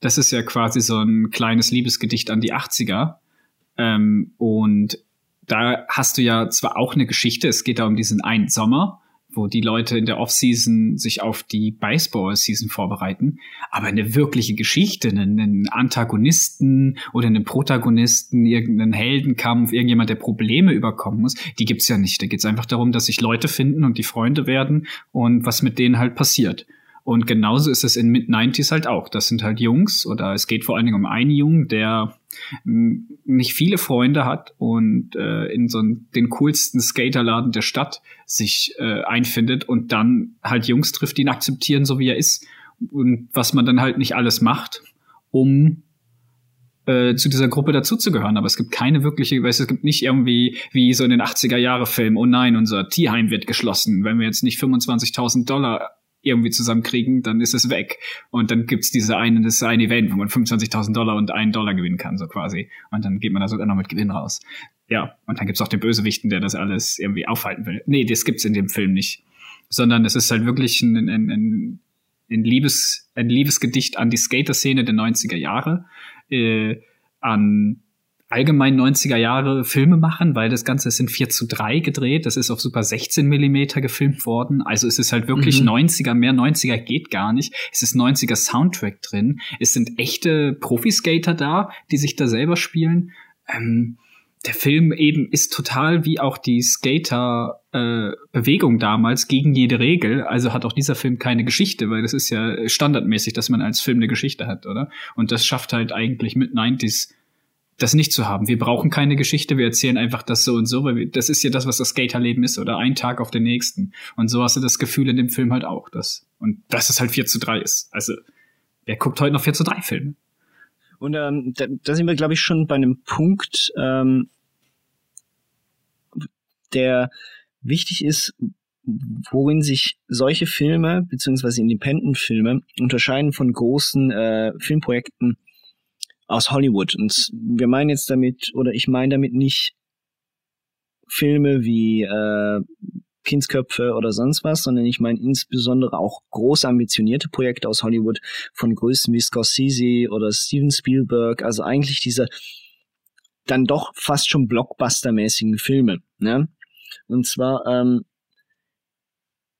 Das ist ja quasi so ein kleines Liebesgedicht an die 80er. Ähm, und da hast du ja zwar auch eine Geschichte, es geht da um diesen einen Sommer, wo die Leute in der Offseason sich auf die Baseball-Season vorbereiten. Aber eine wirkliche Geschichte, einen, Antagonisten oder einen Protagonisten, irgendeinen Heldenkampf, irgendjemand, der Probleme überkommen muss, die gibt's ja nicht. Da geht's einfach darum, dass sich Leute finden und die Freunde werden und was mit denen halt passiert. Und genauso ist es in Mid-90s halt auch. Das sind halt Jungs oder es geht vor allen Dingen um einen Jungen, der nicht viele Freunde hat und äh, in so den coolsten Skaterladen der Stadt sich äh, einfindet und dann halt Jungs trifft, die ihn akzeptieren, so wie er ist. Und was man dann halt nicht alles macht, um äh, zu dieser Gruppe dazuzugehören. Aber es gibt keine wirkliche, weißt, es gibt nicht irgendwie wie so in den 80er Jahre Film, oh nein, unser Tierheim wird geschlossen. Wenn wir jetzt nicht 25.000 Dollar irgendwie zusammenkriegen, dann ist es weg. Und dann gibt's diese eine, das eine Event, wo man 25.000 Dollar und einen Dollar gewinnen kann, so quasi. Und dann geht man da sogar noch mit Gewinn raus. Ja, und dann gibt's auch den Bösewichten, der das alles irgendwie aufhalten will. Nee, das gibt's in dem Film nicht. Sondern es ist halt wirklich ein, ein, ein, ein, Liebes, ein Liebesgedicht an die Skater-Szene der 90er Jahre, äh, an allgemein 90er Jahre Filme machen, weil das Ganze ist in 4 zu 3 gedreht. Das ist auf Super 16 Millimeter gefilmt worden. Also es ist halt wirklich mhm. 90er, mehr 90er geht gar nicht. Es ist 90er Soundtrack drin. Es sind echte Profiskater da, die sich da selber spielen. Ähm, der Film eben ist total wie auch die Skater-Bewegung äh, damals gegen jede Regel. Also hat auch dieser Film keine Geschichte, weil das ist ja standardmäßig, dass man als Film eine Geschichte hat, oder? Und das schafft halt eigentlich mit 90s das nicht zu haben. Wir brauchen keine Geschichte, wir erzählen einfach das so und so, weil wir, das ist ja das, was das Skaterleben ist, oder ein Tag auf den nächsten. Und so hast du das Gefühl in dem Film halt auch, dass, und dass es halt 4 zu 3 ist. Also, wer guckt heute noch 4 zu 3 Filme? Und ähm, da, da sind wir, glaube ich, schon bei einem Punkt, ähm, der wichtig ist, worin sich solche Filme beziehungsweise Independent-Filme unterscheiden von großen äh, Filmprojekten aus Hollywood. Und wir meinen jetzt damit, oder ich meine damit nicht Filme wie äh, Kindsköpfe oder sonst was, sondern ich meine insbesondere auch groß ambitionierte Projekte aus Hollywood von Größen wie Scorsese oder Steven Spielberg, also eigentlich diese dann doch fast schon Blockbuster-mäßigen Filme. Ne? Und zwar, ähm,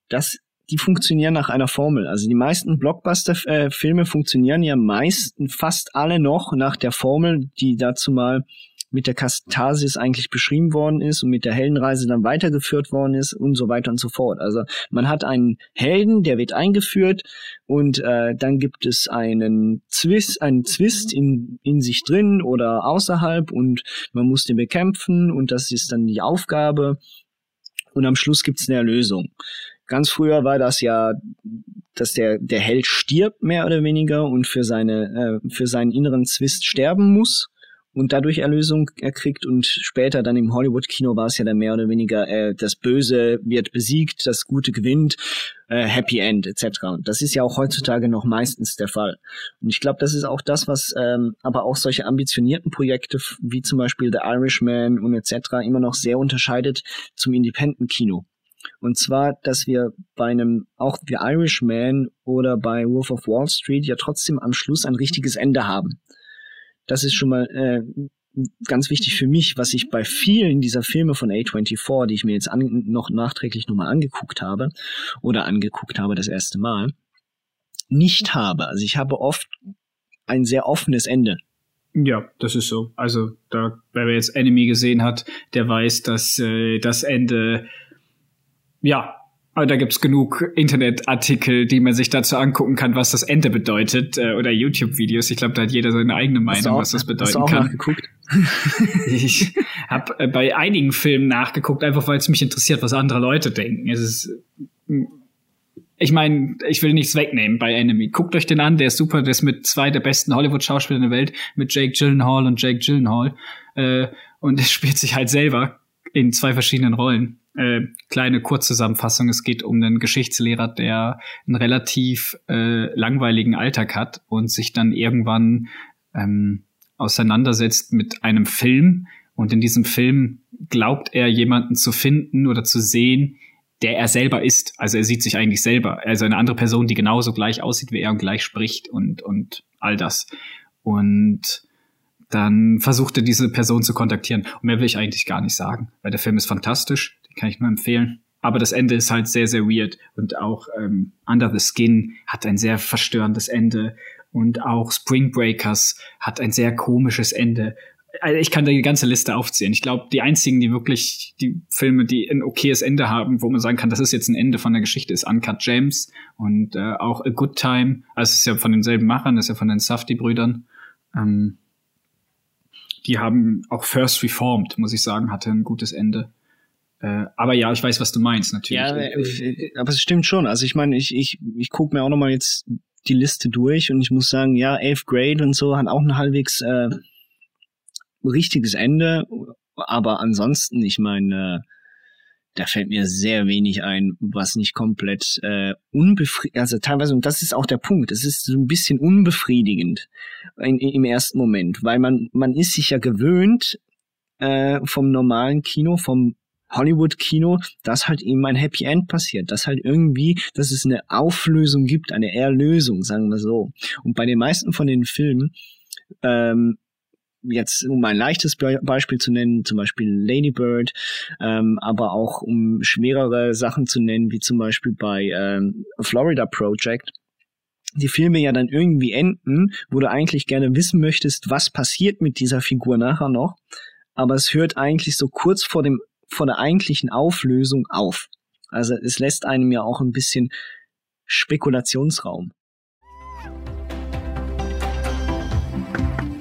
das die funktionieren nach einer Formel. Also die meisten Blockbuster-Filme funktionieren ja meisten, fast alle noch nach der Formel, die dazu mal mit der Katharsis eigentlich beschrieben worden ist und mit der Heldenreise dann weitergeführt worden ist und so weiter und so fort. Also man hat einen Helden, der wird eingeführt und äh, dann gibt es einen Zwist, einen Zwist in, in sich drin oder außerhalb und man muss den bekämpfen und das ist dann die Aufgabe und am Schluss gibt es eine Erlösung. Ganz früher war das ja, dass der, der Held stirbt, mehr oder weniger, und für seine, äh, für seinen inneren Zwist sterben muss und dadurch Erlösung erkriegt und später dann im Hollywood-Kino war es ja dann mehr oder weniger, äh, das Böse wird besiegt, das Gute gewinnt, äh, Happy End etc. Und das ist ja auch heutzutage noch meistens der Fall. Und ich glaube, das ist auch das, was ähm, aber auch solche ambitionierten Projekte wie zum Beispiel The Irishman und etc. immer noch sehr unterscheidet zum Independent-Kino. Und zwar, dass wir bei einem, auch The Irishman oder bei Wolf of Wall Street ja trotzdem am Schluss ein richtiges Ende haben. Das ist schon mal äh, ganz wichtig für mich, was ich bei vielen dieser Filme von A24, die ich mir jetzt an, noch nachträglich nochmal angeguckt habe oder angeguckt habe das erste Mal, nicht habe. Also ich habe oft ein sehr offenes Ende. Ja, das ist so. Also da, wer jetzt Enemy gesehen hat, der weiß, dass äh, das Ende ja, aber da gibt's genug Internetartikel, die man sich dazu angucken kann, was das Ende bedeutet, äh, oder YouTube-Videos. Ich glaube, da hat jeder seine eigene Meinung, auch, was das bedeuten hast du auch kann. Nachgeguckt? ich habe äh, bei einigen Filmen nachgeguckt, einfach weil es mich interessiert, was andere Leute denken. Es ist, ich meine, ich will nichts wegnehmen bei Enemy. Guckt euch den an, der ist super, der ist mit zwei der besten Hollywood-Schauspieler der Welt, mit Jake Gyllenhaal und Jake Gyllenhaal. Äh, und er spielt sich halt selber in zwei verschiedenen Rollen äh, kleine Kurzzusammenfassung. Es geht um einen Geschichtslehrer, der einen relativ äh, langweiligen Alltag hat und sich dann irgendwann ähm, auseinandersetzt mit einem Film. Und in diesem Film glaubt er, jemanden zu finden oder zu sehen, der er selber ist. Also er sieht sich eigentlich selber. Also eine andere Person, die genauso gleich aussieht wie er und gleich spricht und, und all das. Und dann versucht er diese Person zu kontaktieren. Und mehr will ich eigentlich gar nicht sagen, weil der Film ist fantastisch kann ich nur empfehlen. Aber das Ende ist halt sehr, sehr weird. Und auch ähm, Under the Skin hat ein sehr verstörendes Ende. Und auch Spring Breakers hat ein sehr komisches Ende. also ich kann da die ganze Liste aufzählen. Ich glaube, die einzigen, die wirklich die Filme, die ein okayes Ende haben, wo man sagen kann, das ist jetzt ein Ende von der Geschichte, ist Uncut James und äh, auch A Good Time. Also es ist ja von denselben Machern, das ist ja von den Safdie-Brüdern. Ähm, die haben auch First Reformed, muss ich sagen, hatte ein gutes Ende. Äh, aber ja, ich weiß, was du meinst, natürlich. Ja, äh, aber es stimmt schon. Also ich meine, ich, ich, ich gucke mir auch noch mal jetzt die Liste durch und ich muss sagen, ja, Elf Grade und so hat auch ein halbwegs äh, richtiges Ende, aber ansonsten, ich meine, äh, da fällt mir sehr wenig ein, was nicht komplett äh, unbefriedigend, also teilweise, und das ist auch der Punkt, es ist so ein bisschen unbefriedigend in, im ersten Moment, weil man, man ist sich ja gewöhnt äh, vom normalen Kino, vom Hollywood-Kino, dass halt eben ein Happy End passiert, dass halt irgendwie, dass es eine Auflösung gibt, eine Erlösung, sagen wir so. Und bei den meisten von den Filmen ähm, jetzt um ein leichtes Beispiel zu nennen, zum Beispiel Lady Bird, ähm, aber auch um schwerere Sachen zu nennen, wie zum Beispiel bei ähm, Florida Project, die Filme ja dann irgendwie enden, wo du eigentlich gerne wissen möchtest, was passiert mit dieser Figur nachher noch, aber es hört eigentlich so kurz vor dem vor der eigentlichen Auflösung auf. Also es lässt einem ja auch ein bisschen Spekulationsraum.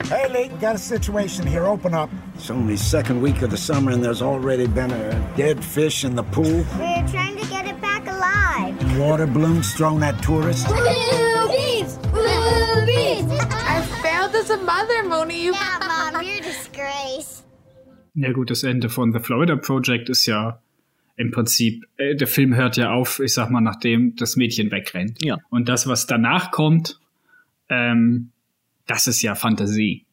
Hey, Lee, got a situation here. Open up. It's only second week of the summer, and there's already been a dead fish in the pool. We're trying to get it back alive. Water balloons thrown at tourists. Boobies! Boobies! I failed as a mother, Moni. You... Yeah, Mom. Ja gut, das Ende von The Florida Project ist ja im Prinzip, äh, der Film hört ja auf, ich sag mal, nachdem das Mädchen wegrennt. Ja. Und das, was danach kommt, ähm, das ist ja Fantasie.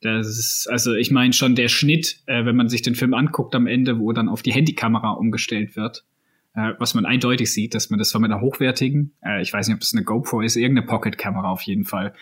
Das ist, also ich meine schon der Schnitt, äh, wenn man sich den Film anguckt am Ende, wo dann auf die Handykamera umgestellt wird, äh, was man eindeutig sieht, dass man das von einer hochwertigen, äh, ich weiß nicht, ob das eine GoPro ist, irgendeine Pocket-Kamera auf jeden Fall.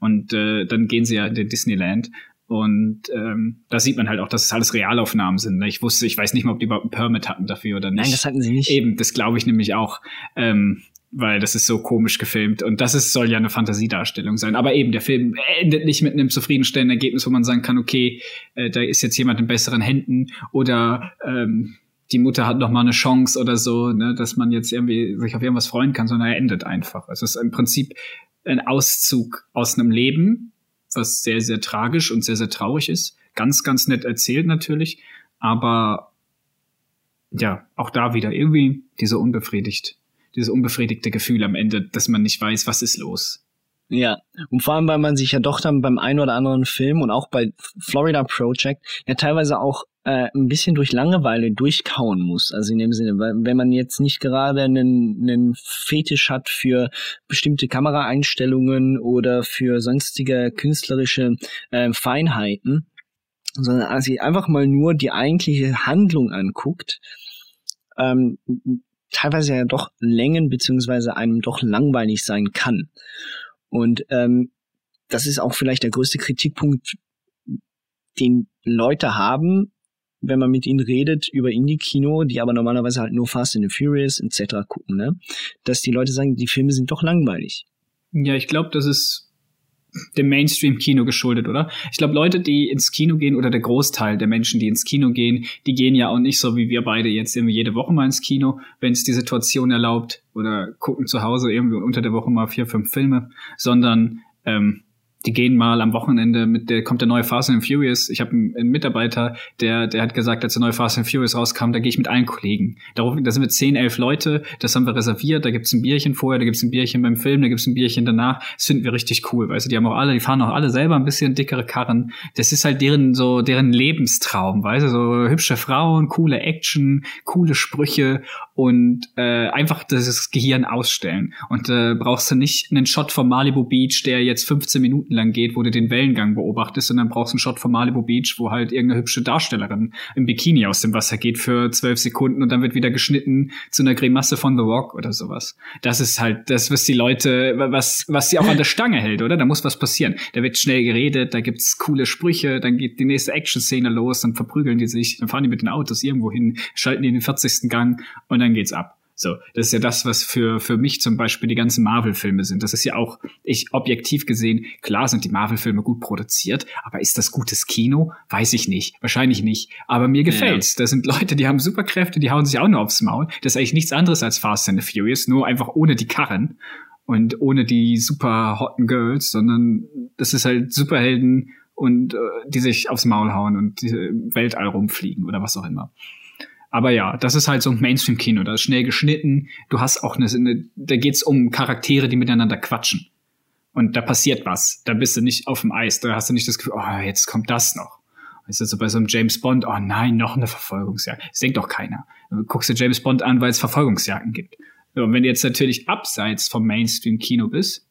Und äh, dann gehen sie ja in den Disneyland und ähm, da sieht man halt auch, dass es alles Realaufnahmen sind. Ne? Ich wusste, ich weiß nicht mal, ob die überhaupt ein Permit hatten dafür oder nicht. Nein, das hatten sie nicht. Eben, das glaube ich nämlich auch. Ähm, weil das ist so komisch gefilmt und das ist, soll ja eine Fantasiedarstellung sein. Aber eben, der Film endet nicht mit einem zufriedenstellenden Ergebnis, wo man sagen kann, okay, äh, da ist jetzt jemand in besseren Händen oder ähm, die Mutter hat noch mal eine Chance oder so, ne, dass man jetzt irgendwie sich auf irgendwas freuen kann, sondern er endet einfach. Es ist im Prinzip ein Auszug aus einem Leben, was sehr, sehr tragisch und sehr, sehr traurig ist. Ganz, ganz nett erzählt natürlich, aber ja, auch da wieder irgendwie diese unbefriedigt dieses unbefriedigte Gefühl am Ende, dass man nicht weiß, was ist los. Ja, und vor allem, weil man sich ja doch dann beim einen oder anderen Film und auch bei Florida Project ja teilweise auch äh, ein bisschen durch Langeweile durchkauen muss. Also in dem Sinne, weil wenn man jetzt nicht gerade einen, einen Fetisch hat für bestimmte Kameraeinstellungen oder für sonstige künstlerische äh, Feinheiten, sondern also einfach mal nur die eigentliche Handlung anguckt, ähm, teilweise ja doch Längen beziehungsweise einem doch langweilig sein kann. Und ähm, das ist auch vielleicht der größte Kritikpunkt, den Leute haben, wenn man mit ihnen redet über Indie-Kino, die aber normalerweise halt nur Fast and the Furious etc. gucken, ne? Dass die Leute sagen, die Filme sind doch langweilig. Ja, ich glaube, das ist dem Mainstream-Kino geschuldet, oder? Ich glaube, Leute, die ins Kino gehen oder der Großteil der Menschen, die ins Kino gehen, die gehen ja auch nicht so wie wir beide jetzt irgendwie jede Woche mal ins Kino, wenn es die Situation erlaubt oder gucken zu Hause irgendwie unter der Woche mal vier, fünf Filme, sondern ähm, die gehen mal am Wochenende mit der kommt der neue Fast and Furious. Ich habe einen, einen, Mitarbeiter, der der hat gesagt, als der neue Fast and Furious rauskam, da gehe ich mit allen Kollegen. Darauf, da sind wir zehn, elf Leute, das haben wir reserviert. Da gibt's ein Bierchen vorher, da gibt's ein Bierchen beim Film, da gibt's ein Bierchen danach. Das finden wir richtig cool, weißt du. Die haben auch alle, die fahren auch alle selber ein bisschen dickere Karren. Das ist halt deren so deren Lebenstraum, weißt du, so hübsche Frauen, coole Action, coole Sprüche und äh, einfach das Gehirn ausstellen. Und äh, brauchst du nicht einen Shot vom Malibu Beach, der jetzt 15 Minuten lang geht, wo du den Wellengang beobachtest und dann brauchst du einen Shot von Malibu Beach, wo halt irgendeine hübsche Darstellerin im Bikini aus dem Wasser geht für zwölf Sekunden und dann wird wieder geschnitten zu einer Grimasse von The Rock oder sowas. Das ist halt das, was die Leute, was, was sie auch an der Stange hält, oder? Da muss was passieren. Da wird schnell geredet, da gibt's coole Sprüche, dann geht die nächste Action-Szene los, dann verprügeln die sich, dann fahren die mit den Autos irgendwo hin, schalten die in den 40. Gang und dann geht's ab. So, das ist ja das, was für, für mich zum Beispiel die ganzen Marvel-Filme sind. Das ist ja auch, ich objektiv gesehen, klar sind die Marvel-Filme gut produziert, aber ist das gutes Kino? Weiß ich nicht. Wahrscheinlich nicht. Aber mir gefällt's. Ja. Das sind Leute, die haben Superkräfte, die hauen sich auch nur aufs Maul. Das ist eigentlich nichts anderes als Fast and the Furious, nur einfach ohne die Karren und ohne die super hotten Girls, sondern das ist halt Superhelden und äh, die sich aufs Maul hauen und die Weltall rumfliegen oder was auch immer. Aber ja, das ist halt so ein Mainstream-Kino. Da ist schnell geschnitten. Du hast auch eine, eine da geht's um Charaktere, die miteinander quatschen. Und da passiert was. Da bist du nicht auf dem Eis. Da hast du nicht das Gefühl, oh, jetzt kommt das noch. Ist das so bei so einem James Bond, oh nein, noch eine Verfolgungsjagd. Das denkt doch keiner. Du guckst dir James Bond an, weil es Verfolgungsjagden gibt. Und wenn du jetzt natürlich abseits vom Mainstream-Kino bist,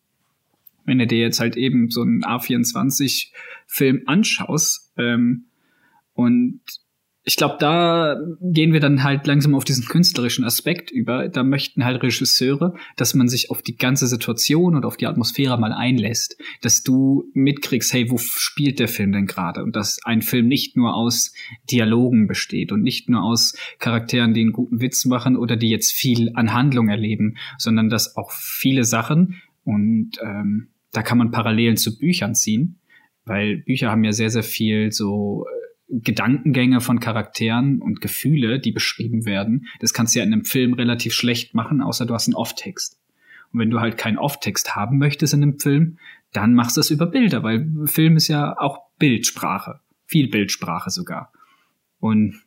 wenn du dir jetzt halt eben so einen A24-Film anschaust ähm, und ich glaube, da gehen wir dann halt langsam auf diesen künstlerischen Aspekt über. Da möchten halt Regisseure, dass man sich auf die ganze Situation und auf die Atmosphäre mal einlässt, dass du mitkriegst, hey, wo spielt der Film denn gerade? Und dass ein Film nicht nur aus Dialogen besteht und nicht nur aus Charakteren, die einen guten Witz machen oder die jetzt viel an Handlung erleben, sondern dass auch viele Sachen und ähm, da kann man Parallelen zu Büchern ziehen, weil Bücher haben ja sehr, sehr viel so äh, Gedankengänge von Charakteren und Gefühle, die beschrieben werden. Das kannst du ja in einem Film relativ schlecht machen, außer du hast einen Off-Text. Und wenn du halt keinen Off-Text haben möchtest in einem Film, dann machst du es über Bilder, weil Film ist ja auch Bildsprache. Viel Bildsprache sogar. Und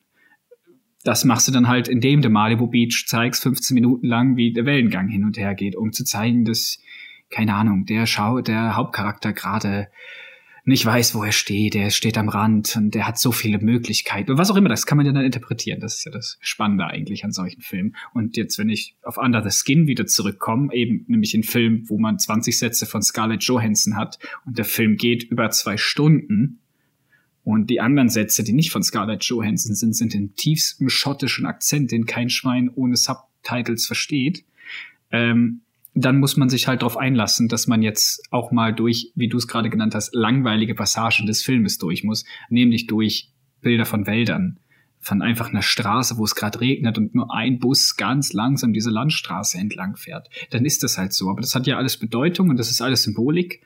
das machst du dann halt, indem du Malibu Beach zeigst, 15 Minuten lang, wie der Wellengang hin und her geht, um zu zeigen, dass, keine Ahnung, der Schau, der Hauptcharakter gerade nicht weiß, wo er steht, er steht am Rand und er hat so viele Möglichkeiten und was auch immer, das kann man ja dann interpretieren. Das ist ja das Spannende eigentlich an solchen Filmen. Und jetzt, wenn ich auf Under the Skin wieder zurückkomme, eben nämlich ein Film, wo man 20 Sätze von Scarlett Johansson hat und der Film geht über zwei Stunden und die anderen Sätze, die nicht von Scarlett Johansson sind, sind in tiefstem schottischen Akzent, den kein Schwein ohne Subtitles versteht. Ähm, dann muss man sich halt darauf einlassen, dass man jetzt auch mal durch, wie du es gerade genannt hast, langweilige Passagen des Filmes durch muss, nämlich durch Bilder von Wäldern, von einfach einer Straße, wo es gerade regnet und nur ein Bus ganz langsam diese Landstraße entlang fährt. Dann ist das halt so. Aber das hat ja alles Bedeutung und das ist alles Symbolik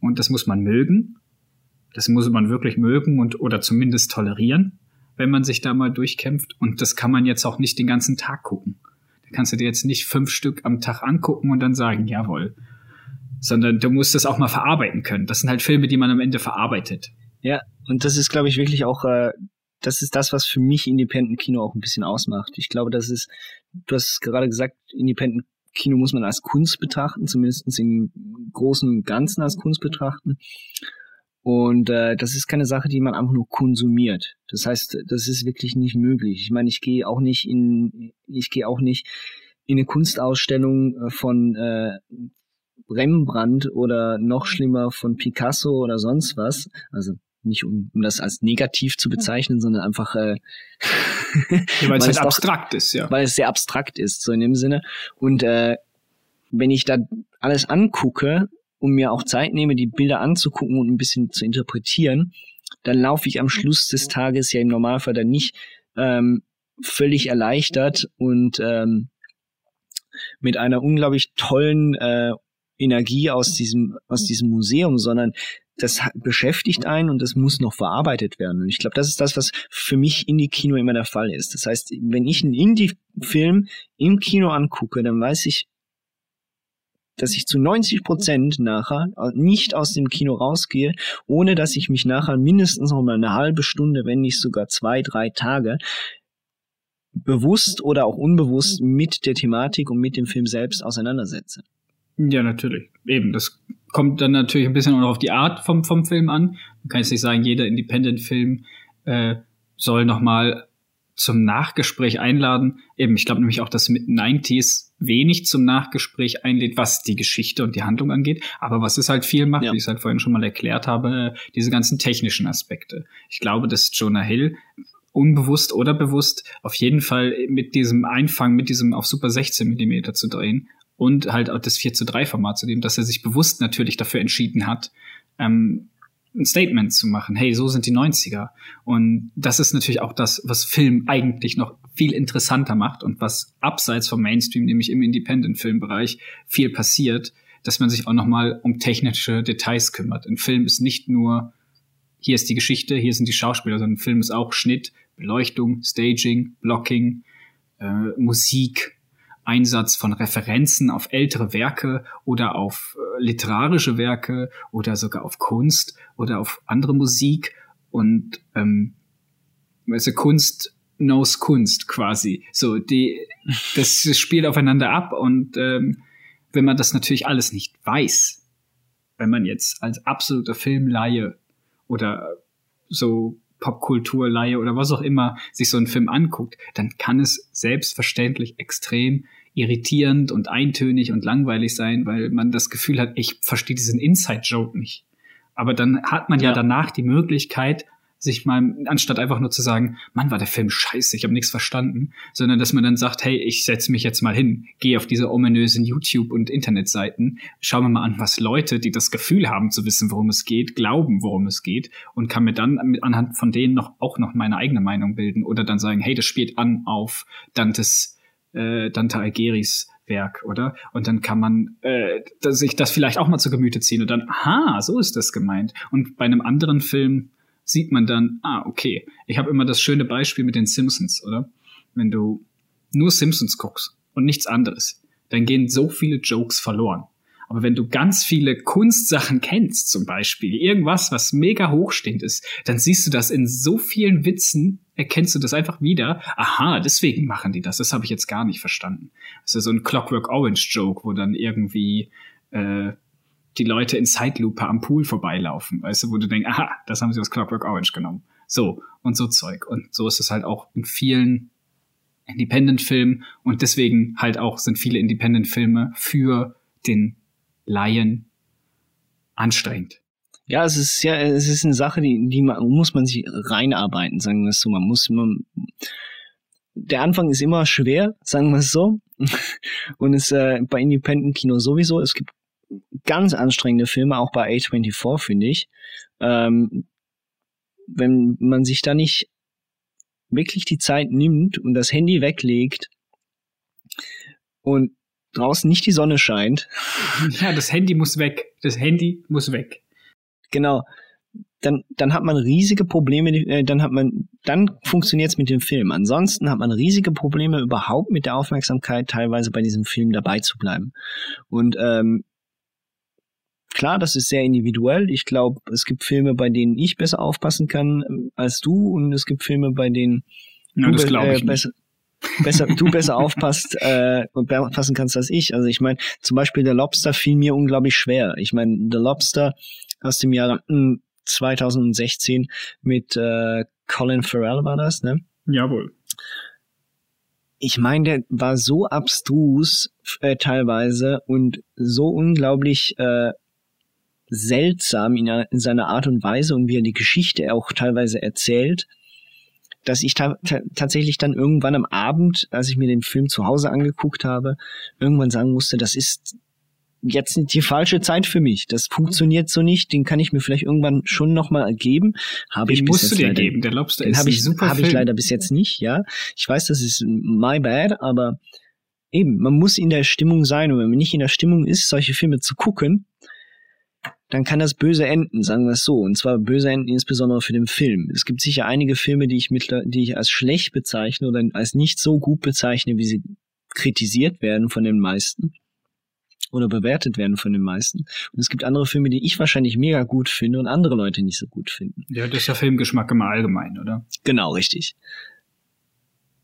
und das muss man mögen. Das muss man wirklich mögen und oder zumindest tolerieren, wenn man sich da mal durchkämpft. Und das kann man jetzt auch nicht den ganzen Tag gucken kannst du dir jetzt nicht fünf Stück am Tag angucken und dann sagen, jawohl. Sondern du musst das auch mal verarbeiten können. Das sind halt Filme, die man am Ende verarbeitet. Ja, und das ist, glaube ich, wirklich auch, äh, das ist das, was für mich Independent Kino auch ein bisschen ausmacht. Ich glaube, das ist, du hast gerade gesagt, Independent Kino muss man als Kunst betrachten, zumindest im großen und Ganzen als Kunst betrachten. Und äh, das ist keine Sache, die man einfach nur konsumiert. Das heißt, das ist wirklich nicht möglich. Ich meine, ich gehe auch nicht in, ich gehe auch nicht in eine Kunstausstellung äh, von äh, Rembrandt oder noch schlimmer von Picasso oder sonst was. Also nicht um, um das als negativ zu bezeichnen, sondern einfach äh, ja, weil es halt abstrakt ist, ja. Weil es sehr abstrakt ist, so in dem Sinne. Und äh, wenn ich da alles angucke, und mir auch Zeit nehme, die Bilder anzugucken und ein bisschen zu interpretieren, dann laufe ich am Schluss des Tages ja im Normalfall dann nicht ähm, völlig erleichtert und ähm, mit einer unglaublich tollen äh, Energie aus diesem aus diesem Museum, sondern das beschäftigt einen und das muss noch verarbeitet werden. Und ich glaube, das ist das, was für mich Indie-Kino immer der Fall ist. Das heißt, wenn ich einen Indie-Film im Kino angucke, dann weiß ich, dass ich zu 90 Prozent nachher nicht aus dem Kino rausgehe, ohne dass ich mich nachher mindestens noch mal eine halbe Stunde, wenn nicht sogar zwei, drei Tage bewusst oder auch unbewusst mit der Thematik und mit dem Film selbst auseinandersetze. Ja, natürlich. Eben, das kommt dann natürlich ein bisschen auch auf die Art vom, vom Film an. Man kann jetzt nicht sagen, jeder Independent-Film äh, soll nochmal zum Nachgespräch einladen. Eben, ich glaube nämlich auch, dass mit 90s wenig zum Nachgespräch einlädt, was die Geschichte und die Handlung angeht. Aber was es halt viel macht, ja. wie ich es halt vorhin schon mal erklärt habe, diese ganzen technischen Aspekte. Ich glaube, dass Jonah Hill unbewusst oder bewusst auf jeden Fall mit diesem Einfang, mit diesem auf Super 16 Millimeter zu drehen und halt auch das 4 zu 3 Format zu nehmen, dass er sich bewusst natürlich dafür entschieden hat, ähm, ein Statement zu machen. Hey, so sind die 90er. Und das ist natürlich auch das, was Film eigentlich noch viel interessanter macht und was abseits vom Mainstream, nämlich im Independent-Filmbereich, viel passiert, dass man sich auch noch mal um technische Details kümmert. Ein Film ist nicht nur hier ist die Geschichte, hier sind die Schauspieler, sondern ein Film ist auch Schnitt, Beleuchtung, Staging, Blocking, äh, Musik, Einsatz von Referenzen auf ältere Werke oder auf äh, literarische Werke oder sogar auf Kunst oder auf andere Musik und ähm, du, Kunst knows Kunst quasi. So, die, das spielt aufeinander ab und ähm, wenn man das natürlich alles nicht weiß, wenn man jetzt als absoluter Filmlaie oder so Popkulturleihe oder was auch immer sich so einen Film anguckt, dann kann es selbstverständlich extrem irritierend und eintönig und langweilig sein, weil man das Gefühl hat, ich verstehe diesen Inside-Joke nicht. Aber dann hat man ja. ja danach die Möglichkeit, sich mal, anstatt einfach nur zu sagen, Mann, war der Film scheiße, ich habe nichts verstanden, sondern dass man dann sagt, hey, ich setze mich jetzt mal hin, gehe auf diese ominösen YouTube- und Internetseiten, schau mir mal an, was Leute, die das Gefühl haben zu wissen, worum es geht, glauben, worum es geht und kann mir dann anhand von denen noch auch noch meine eigene Meinung bilden oder dann sagen, hey, das spielt an auf Dantes äh, Dante Algieris Werk, oder? Und dann kann man äh, sich das vielleicht auch mal zu Gemüte ziehen und dann, aha, so ist das gemeint. Und bei einem anderen Film sieht man dann, ah, okay. Ich habe immer das schöne Beispiel mit den Simpsons, oder? Wenn du nur Simpsons guckst und nichts anderes, dann gehen so viele Jokes verloren. Aber wenn du ganz viele Kunstsachen kennst, zum Beispiel, irgendwas, was mega hochstehend ist, dann siehst du das in so vielen Witzen, erkennst du das einfach wieder. Aha, deswegen machen die das. Das habe ich jetzt gar nicht verstanden. Das ist ja so ein Clockwork Orange Joke, wo dann irgendwie äh, die Leute in Zeitlupe am Pool vorbeilaufen, weißt du, wo du denkst, aha, das haben sie aus Clockwork Orange genommen. So, und so Zeug. Und so ist es halt auch in vielen Independent-Filmen und deswegen halt auch sind viele Independent-Filme für den Laien anstrengend. Ja, es ist ja, es ist eine Sache, die, die man, muss man sich reinarbeiten, sagen wir es so. Man muss, man, der Anfang ist immer schwer, sagen wir es so. Und es äh, bei Independent Kino sowieso. Es gibt ganz anstrengende Filme, auch bei A24, finde ich. Ähm, wenn man sich da nicht wirklich die Zeit nimmt und das Handy weglegt und draußen nicht die Sonne scheint. Ja, das Handy muss weg. Das Handy muss weg. Genau. Dann, dann hat man riesige Probleme, äh, dann hat man, dann funktioniert es mit dem Film. Ansonsten hat man riesige Probleme überhaupt mit der Aufmerksamkeit teilweise bei diesem Film dabei zu bleiben. Und ähm, klar, das ist sehr individuell. Ich glaube, es gibt Filme, bei denen ich besser aufpassen kann äh, als du und es gibt Filme, bei denen ja, du äh, besser, besser, du besser aufpasst äh, und passen kannst als ich. Also ich meine, zum Beispiel der Lobster fiel mir unglaublich schwer. Ich meine, der Lobster aus dem Jahr 2016 hm, mit äh, Colin Farrell war das, ne? Jawohl. Ich meine, der war so abstrus äh, teilweise und so unglaublich äh, seltsam in, in seiner Art und Weise und wie er die Geschichte auch teilweise erzählt, dass ich ta tatsächlich dann irgendwann am Abend, als ich mir den Film zu Hause angeguckt habe, irgendwann sagen musste, das ist jetzt die falsche Zeit für mich. Das funktioniert so nicht. Den kann ich mir vielleicht irgendwann schon noch mal geben. Habe ich musst du dir leider, geben. Der Lobster ist hab ich, super Habe ich leider bis jetzt nicht. Ja, ich weiß, das ist my bad, aber eben, man muss in der Stimmung sein. Und wenn man nicht in der Stimmung ist, solche Filme zu gucken, dann kann das böse enden, sagen wir es so. Und zwar böse enden insbesondere für den Film. Es gibt sicher einige Filme, die ich, mit, die ich als schlecht bezeichne oder als nicht so gut bezeichne, wie sie kritisiert werden von den meisten oder bewertet werden von den meisten. Und es gibt andere Filme, die ich wahrscheinlich mega gut finde und andere Leute nicht so gut finden. Ja, das ist ja Filmgeschmack immer allgemein, oder? Genau, richtig.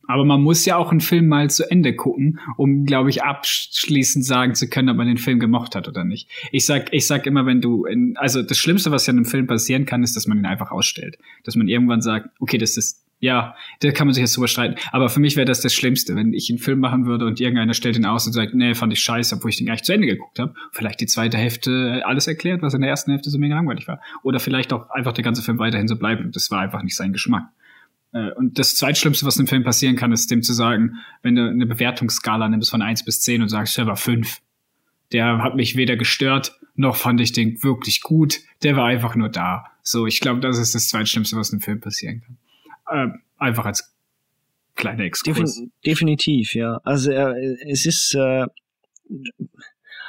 Aber man muss ja auch einen Film mal zu Ende gucken, um, glaube ich, abschließend sagen zu können, ob man den Film gemocht hat oder nicht. Ich sag, ich sag immer, wenn du, in, also das Schlimmste, was ja in einem Film passieren kann, ist, dass man ihn einfach ausstellt. Dass man irgendwann sagt, okay, das ist, ja, da kann man sich jetzt drüber streiten. Aber für mich wäre das das Schlimmste, wenn ich einen Film machen würde und irgendeiner stellt ihn aus und sagt, nee, fand ich scheiße, obwohl ich den gar nicht zu Ende geguckt habe. Vielleicht die zweite Hälfte alles erklärt, was in der ersten Hälfte so mega langweilig war. Oder vielleicht auch einfach der ganze Film weiterhin so bleibt. Das war einfach nicht sein Geschmack. Äh, und das Zweitschlimmste, was einem Film passieren kann, ist dem zu sagen, wenn du eine Bewertungsskala nimmst von eins bis zehn und sagst, der war fünf. Der hat mich weder gestört, noch fand ich den wirklich gut. Der war einfach nur da. So, ich glaube, das ist das Zweitschlimmste, was einem Film passieren kann. Ähm, einfach als kleiner Exkurs. Defin definitiv, ja. Also äh, es ist, äh,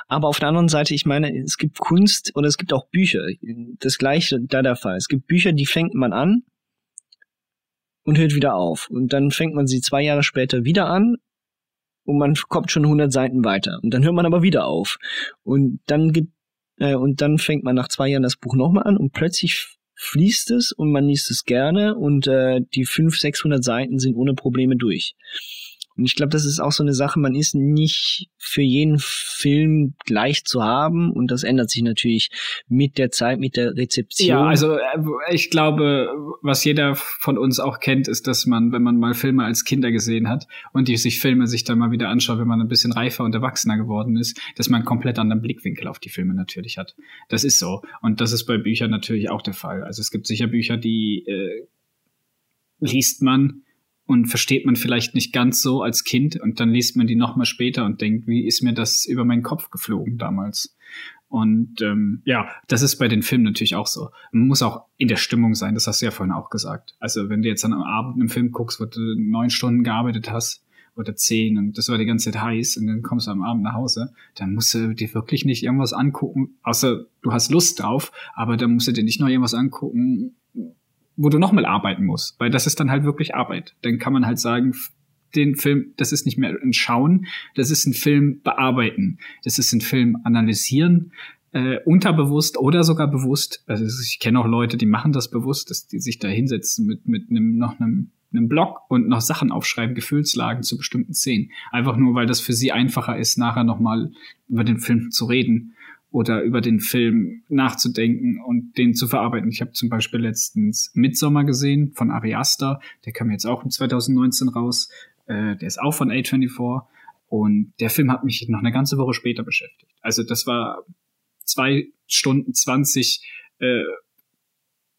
aber auf der anderen Seite, ich meine, es gibt Kunst oder es gibt auch Bücher. Das gleiche da der Fall. Es gibt Bücher, die fängt man an und hört wieder auf. Und dann fängt man sie zwei Jahre später wieder an und man kommt schon 100 Seiten weiter. Und dann hört man aber wieder auf. Und dann gibt, äh, und dann fängt man nach zwei Jahren das Buch nochmal an und plötzlich fließt es und man liest es gerne und äh, die 500, 600 Seiten sind ohne Probleme durch. Und ich glaube, das ist auch so eine Sache, man ist nicht für jeden Film gleich zu haben und das ändert sich natürlich mit der Zeit, mit der Rezeption. Ja, also äh, ich glaube, was jeder von uns auch kennt, ist, dass man, wenn man mal Filme als Kinder gesehen hat und die sich Filme sich dann mal wieder anschaut, wenn man ein bisschen reifer und erwachsener geworden ist, dass man einen komplett anderen Blickwinkel auf die Filme natürlich hat. Das ist so. Und das ist bei Büchern natürlich auch der Fall. Also es gibt sicher Bücher, die äh, liest man und versteht man vielleicht nicht ganz so als Kind und dann liest man die nochmal später und denkt, wie ist mir das über meinen Kopf geflogen damals? Und ähm, ja, das ist bei den Filmen natürlich auch so. Man muss auch in der Stimmung sein, das hast du ja vorhin auch gesagt. Also wenn du jetzt dann am Abend einen Film guckst, wo du neun Stunden gearbeitet hast oder zehn und das war die ganze Zeit heiß und dann kommst du am Abend nach Hause, dann musst du dir wirklich nicht irgendwas angucken, außer du hast Lust drauf, aber dann musst du dir nicht noch irgendwas angucken, wo du nochmal arbeiten musst, weil das ist dann halt wirklich Arbeit. Dann kann man halt sagen, den Film, das ist nicht mehr ein Schauen, das ist ein Film bearbeiten, das ist ein Film analysieren, äh, unterbewusst oder sogar bewusst. Also ich kenne auch Leute, die machen das bewusst, dass die sich da hinsetzen mit mit einem noch einem einem Blog und noch Sachen aufschreiben, Gefühlslagen zu bestimmten Szenen. Einfach nur, weil das für sie einfacher ist, nachher nochmal über den Film zu reden oder über den Film nachzudenken und den zu verarbeiten. Ich habe zum Beispiel letztens Midsommer gesehen von Ari Aster, der kam jetzt auch im 2019 raus, äh, der ist auch von A24 und der Film hat mich noch eine ganze Woche später beschäftigt. Also das war zwei Stunden zwanzig äh,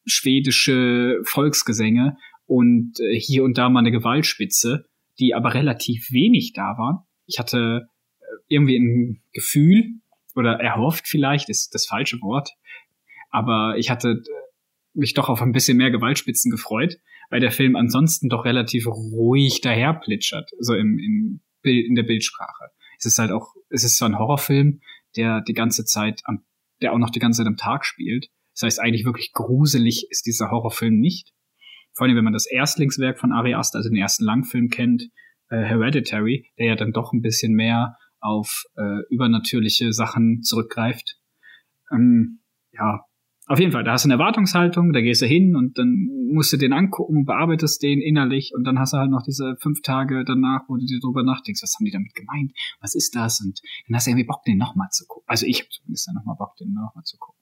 schwedische Volksgesänge und äh, hier und da mal eine Gewaltspitze, die aber relativ wenig da waren. Ich hatte äh, irgendwie ein Gefühl, oder erhofft vielleicht, ist das falsche Wort. Aber ich hatte mich doch auf ein bisschen mehr Gewaltspitzen gefreut, weil der Film ansonsten doch relativ ruhig daherplitschert, so im, im Bild, in der Bildsprache. Es ist halt auch, es ist zwar ein Horrorfilm, der die ganze Zeit am, der auch noch die ganze Zeit am Tag spielt. Das heißt, eigentlich wirklich gruselig ist dieser Horrorfilm nicht. Vor allem, wenn man das Erstlingswerk von Ari Aster, also den ersten Langfilm kennt, äh, Hereditary, der ja dann doch ein bisschen mehr auf äh, übernatürliche Sachen zurückgreift. Ähm, ja, auf jeden Fall, da hast du eine Erwartungshaltung, da gehst du hin und dann musst du den angucken, bearbeitest den innerlich und dann hast du halt noch diese fünf Tage danach, wo du dir drüber nachdenkst, was haben die damit gemeint, was ist das und dann hast du irgendwie Bock, den nochmal zu gucken. Also ich habe zumindest dann nochmal Bock, den nochmal zu gucken.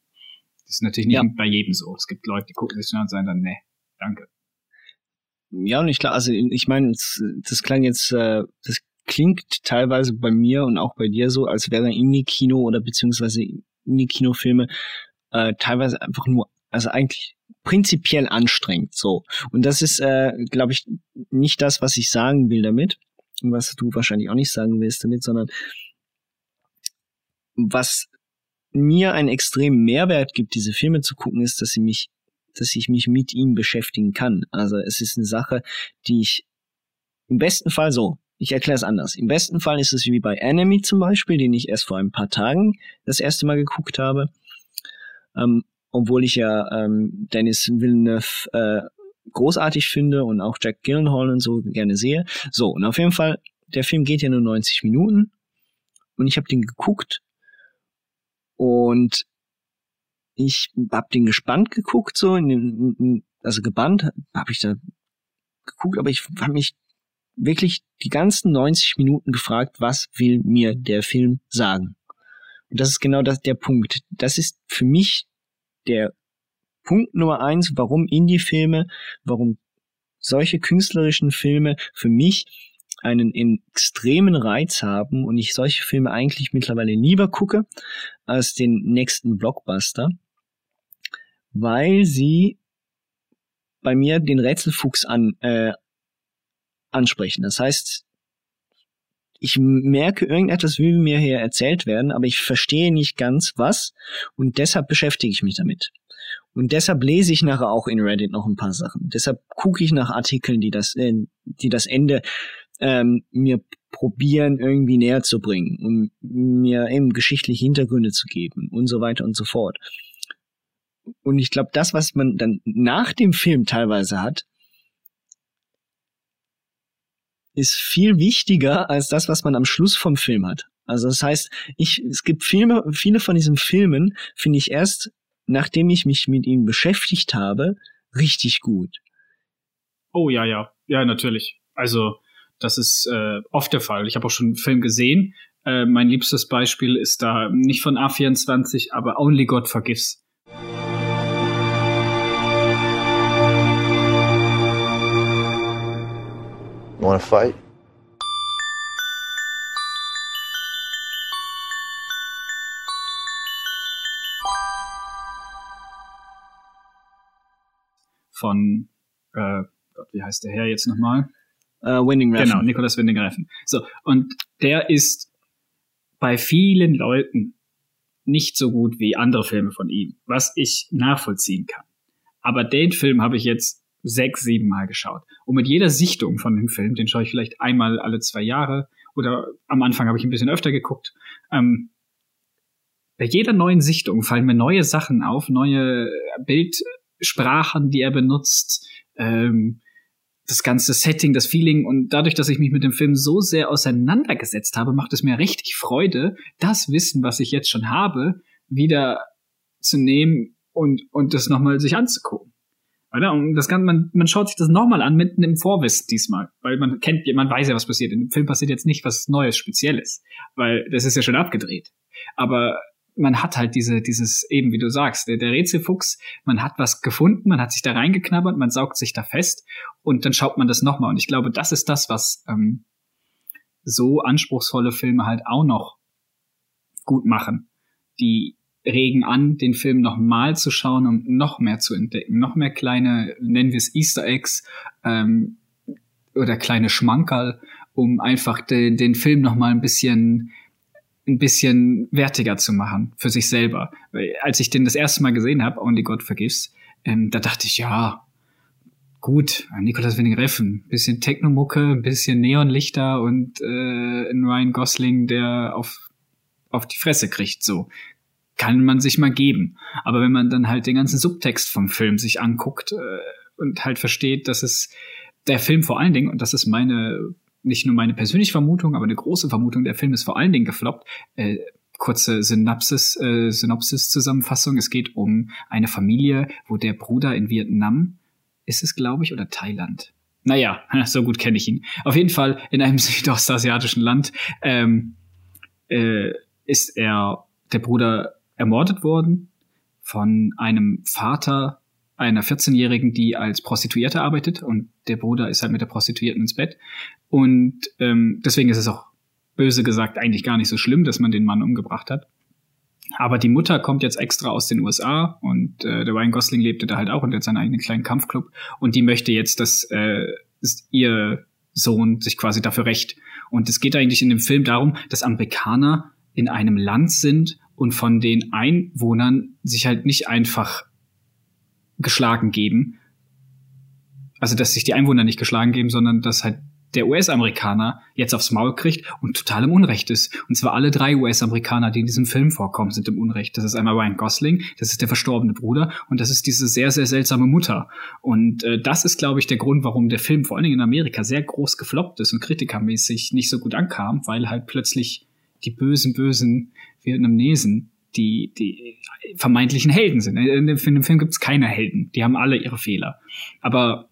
Das ist natürlich nicht ja. bei jedem so. Es gibt Leute, die gucken sich an und sagen dann, nee, danke. Ja, und ich klar, also ich meine, das, das klang jetzt, äh, das klingt teilweise bei mir und auch bei dir so, als wäre Indie-Kino oder beziehungsweise Indie-Kinofilme äh, teilweise einfach nur, also eigentlich prinzipiell anstrengend. So. Und das ist, äh, glaube ich, nicht das, was ich sagen will damit. Und was du wahrscheinlich auch nicht sagen willst damit, sondern was mir einen extremen Mehrwert gibt, diese Filme zu gucken, ist, dass sie mich, dass ich mich mit ihnen beschäftigen kann. Also es ist eine Sache, die ich im besten Fall so, ich erkläre es anders. Im besten Fall ist es wie bei Enemy zum Beispiel, den ich erst vor ein paar Tagen das erste Mal geguckt habe. Ähm, obwohl ich ja ähm, Dennis Villeneuve äh, großartig finde und auch Jack Gyllenhaal und so gerne sehe. So, und auf jeden Fall, der Film geht ja nur 90 Minuten und ich habe den geguckt und ich habe den gespannt geguckt, so, in den, also gebannt habe ich da geguckt, aber ich habe mich wirklich die ganzen 90 Minuten gefragt, was will mir der Film sagen? Und das ist genau das, der Punkt. Das ist für mich der Punkt Nummer eins, warum Indie-Filme, warum solche künstlerischen Filme für mich einen extremen Reiz haben und ich solche Filme eigentlich mittlerweile lieber gucke als den nächsten Blockbuster, weil sie bei mir den Rätselfuchs an, äh, ansprechen. Das heißt, ich merke, irgendetwas will mir hier erzählt werden, aber ich verstehe nicht ganz was und deshalb beschäftige ich mich damit. Und deshalb lese ich nachher auch in Reddit noch ein paar Sachen. Deshalb gucke ich nach Artikeln, die das, äh, die das Ende ähm, mir probieren irgendwie näher zu bringen, um mir eben geschichtliche Hintergründe zu geben und so weiter und so fort. Und ich glaube, das, was man dann nach dem Film teilweise hat, ist viel wichtiger als das, was man am Schluss vom Film hat. Also das heißt, ich, es gibt viele, viele von diesen Filmen, finde ich erst, nachdem ich mich mit ihnen beschäftigt habe, richtig gut. Oh ja, ja, ja, natürlich. Also das ist äh, oft der Fall. Ich habe auch schon einen Film gesehen. Äh, mein liebstes Beispiel ist da nicht von A24, aber Only God Forgives. Wanna fight? Von, äh, Gott, wie heißt der Herr jetzt nochmal? Uh, Winding Refn. Genau, Nicolas Winding Refn. So, und der ist bei vielen Leuten nicht so gut wie andere Filme von ihm, was ich nachvollziehen kann. Aber den Film habe ich jetzt sechs, sieben Mal geschaut. Und mit jeder Sichtung von dem Film, den schaue ich vielleicht einmal alle zwei Jahre oder am Anfang habe ich ein bisschen öfter geguckt. Ähm, bei jeder neuen Sichtung fallen mir neue Sachen auf, neue Bildsprachen, die er benutzt, ähm, das ganze Setting, das Feeling und dadurch, dass ich mich mit dem Film so sehr auseinandergesetzt habe, macht es mir richtig Freude, das Wissen, was ich jetzt schon habe, wieder zu nehmen und, und das nochmal sich anzugucken. Oder? Und das kann, man, man schaut sich das nochmal an, mitten im Vorwissen diesmal. Weil man kennt, man weiß ja, was passiert. Dem Film passiert jetzt nicht was Neues, Spezielles. Weil das ist ja schon abgedreht. Aber man hat halt diese, dieses, eben wie du sagst, der, der Rätselfuchs, man hat was gefunden, man hat sich da reingeknabbert, man saugt sich da fest und dann schaut man das nochmal. Und ich glaube, das ist das, was ähm, so anspruchsvolle Filme halt auch noch gut machen. Die regen an, den Film nochmal zu schauen und noch mehr zu entdecken, noch mehr kleine, nennen wir es Easter Eggs ähm, oder kleine Schmankerl, um einfach de, den Film nochmal ein bisschen ein bisschen wertiger zu machen für sich selber. Als ich den das erste Mal gesehen habe, Only God Forgives, ähm, da dachte ich, ja, gut, Nicolas Winning Reffen, bisschen Technomucke, ein bisschen Neonlichter und äh, ein Ryan Gosling, der auf, auf die Fresse kriegt, so. Kann man sich mal geben. Aber wenn man dann halt den ganzen Subtext vom Film sich anguckt äh, und halt versteht, dass es der Film vor allen Dingen, und das ist meine nicht nur meine persönliche Vermutung, aber eine große Vermutung, der Film ist vor allen Dingen gefloppt. Äh, kurze Synopsis, äh, Synopsis-Zusammenfassung. Es geht um eine Familie, wo der Bruder in Vietnam ist es, glaube ich, oder Thailand. Naja, so gut kenne ich ihn. Auf jeden Fall in einem südostasiatischen Land ähm, äh, ist er, der Bruder, ermordet worden von einem Vater einer 14-Jährigen, die als Prostituierte arbeitet und der Bruder ist halt mit der Prostituierten ins Bett. Und ähm, deswegen ist es auch böse gesagt eigentlich gar nicht so schlimm, dass man den Mann umgebracht hat. Aber die Mutter kommt jetzt extra aus den USA und äh, der Ryan Gosling lebte da halt auch und hat seinen eigenen kleinen Kampfclub und die möchte jetzt, dass äh, ihr Sohn sich quasi dafür rächt. Und es geht eigentlich in dem Film darum, dass Amerikaner in einem Land sind und von den Einwohnern sich halt nicht einfach geschlagen geben. Also, dass sich die Einwohner nicht geschlagen geben, sondern dass halt der US-Amerikaner jetzt aufs Maul kriegt und total im Unrecht ist. Und zwar alle drei US-Amerikaner, die in diesem Film vorkommen, sind im Unrecht. Das ist einmal Ryan Gosling, das ist der verstorbene Bruder und das ist diese sehr, sehr seltsame Mutter. Und äh, das ist, glaube ich, der Grund, warum der Film vor allen Dingen in Amerika sehr groß gefloppt ist und kritikermäßig nicht so gut ankam, weil halt plötzlich die bösen, bösen Vietnamesen die, die vermeintlichen Helden sind. In dem, in dem Film gibt es keine Helden. Die haben alle ihre Fehler. Aber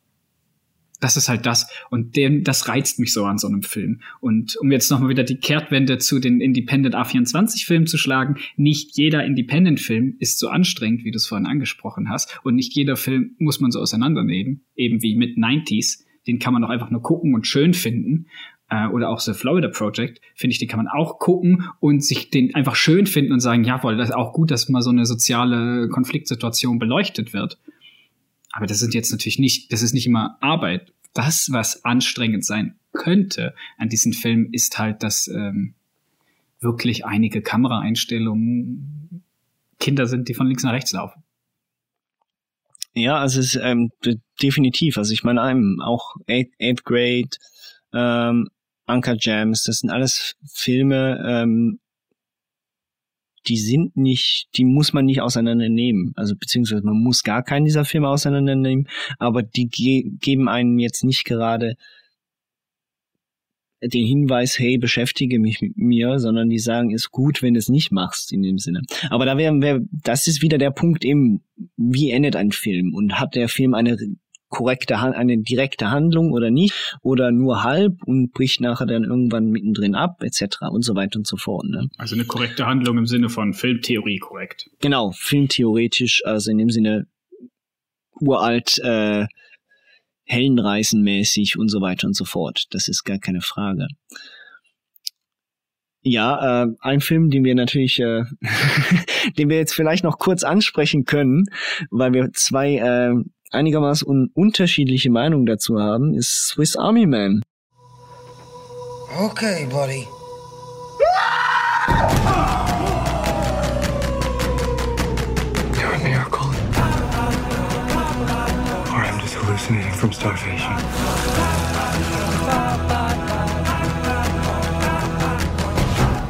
das ist halt das. Und dem, das reizt mich so an so einem Film. Und um jetzt nochmal wieder die Kehrtwende zu den Independent A24-Filmen zu schlagen, nicht jeder Independent-Film ist so anstrengend, wie du es vorhin angesprochen hast. Und nicht jeder Film muss man so auseinandernehmen. Eben wie mit 90s. Den kann man doch einfach nur gucken und schön finden äh, oder auch The Florida Project, finde ich, den kann man auch gucken und sich den einfach schön finden und sagen, jawohl, das ist auch gut, dass mal so eine soziale Konfliktsituation beleuchtet wird. Aber das sind jetzt natürlich nicht, das ist nicht immer Arbeit das, was anstrengend sein könnte an diesem Film, ist halt, dass ähm, wirklich einige Kameraeinstellungen Kinder sind, die von links nach rechts laufen. Ja, also es ist ähm, definitiv. Also ich meine, einem auch Eighth, Eighth Grade, ähm, Anker Jams, das sind alles Filme, ähm, die sind nicht, die muss man nicht auseinandernehmen. Also beziehungsweise man muss gar keinen dieser Filme auseinandernehmen, aber die ge geben einem jetzt nicht gerade den Hinweis, hey, beschäftige mich mit mir, sondern die sagen, ist gut, wenn du es nicht machst in dem Sinne. Aber da wäre, wär, das ist wieder der Punkt eben, wie endet ein Film und hat der Film eine korrekte, eine direkte Handlung oder nicht oder nur halb und bricht nachher dann irgendwann mittendrin ab etc. und so weiter und so fort. Ne? Also eine korrekte Handlung im Sinne von Filmtheorie korrekt. Genau, filmtheoretisch, also in dem Sinne uralt, äh, hellenreißenmäßig und so weiter und so fort. Das ist gar keine Frage. Ja, äh, ein Film, den wir natürlich, äh, den wir jetzt vielleicht noch kurz ansprechen können, weil wir zwei äh, einigermaßen unterschiedliche Meinungen dazu haben, ist Swiss Army Man. Okay, buddy. You're a miracle. Or I'm just hallucinating from starvation.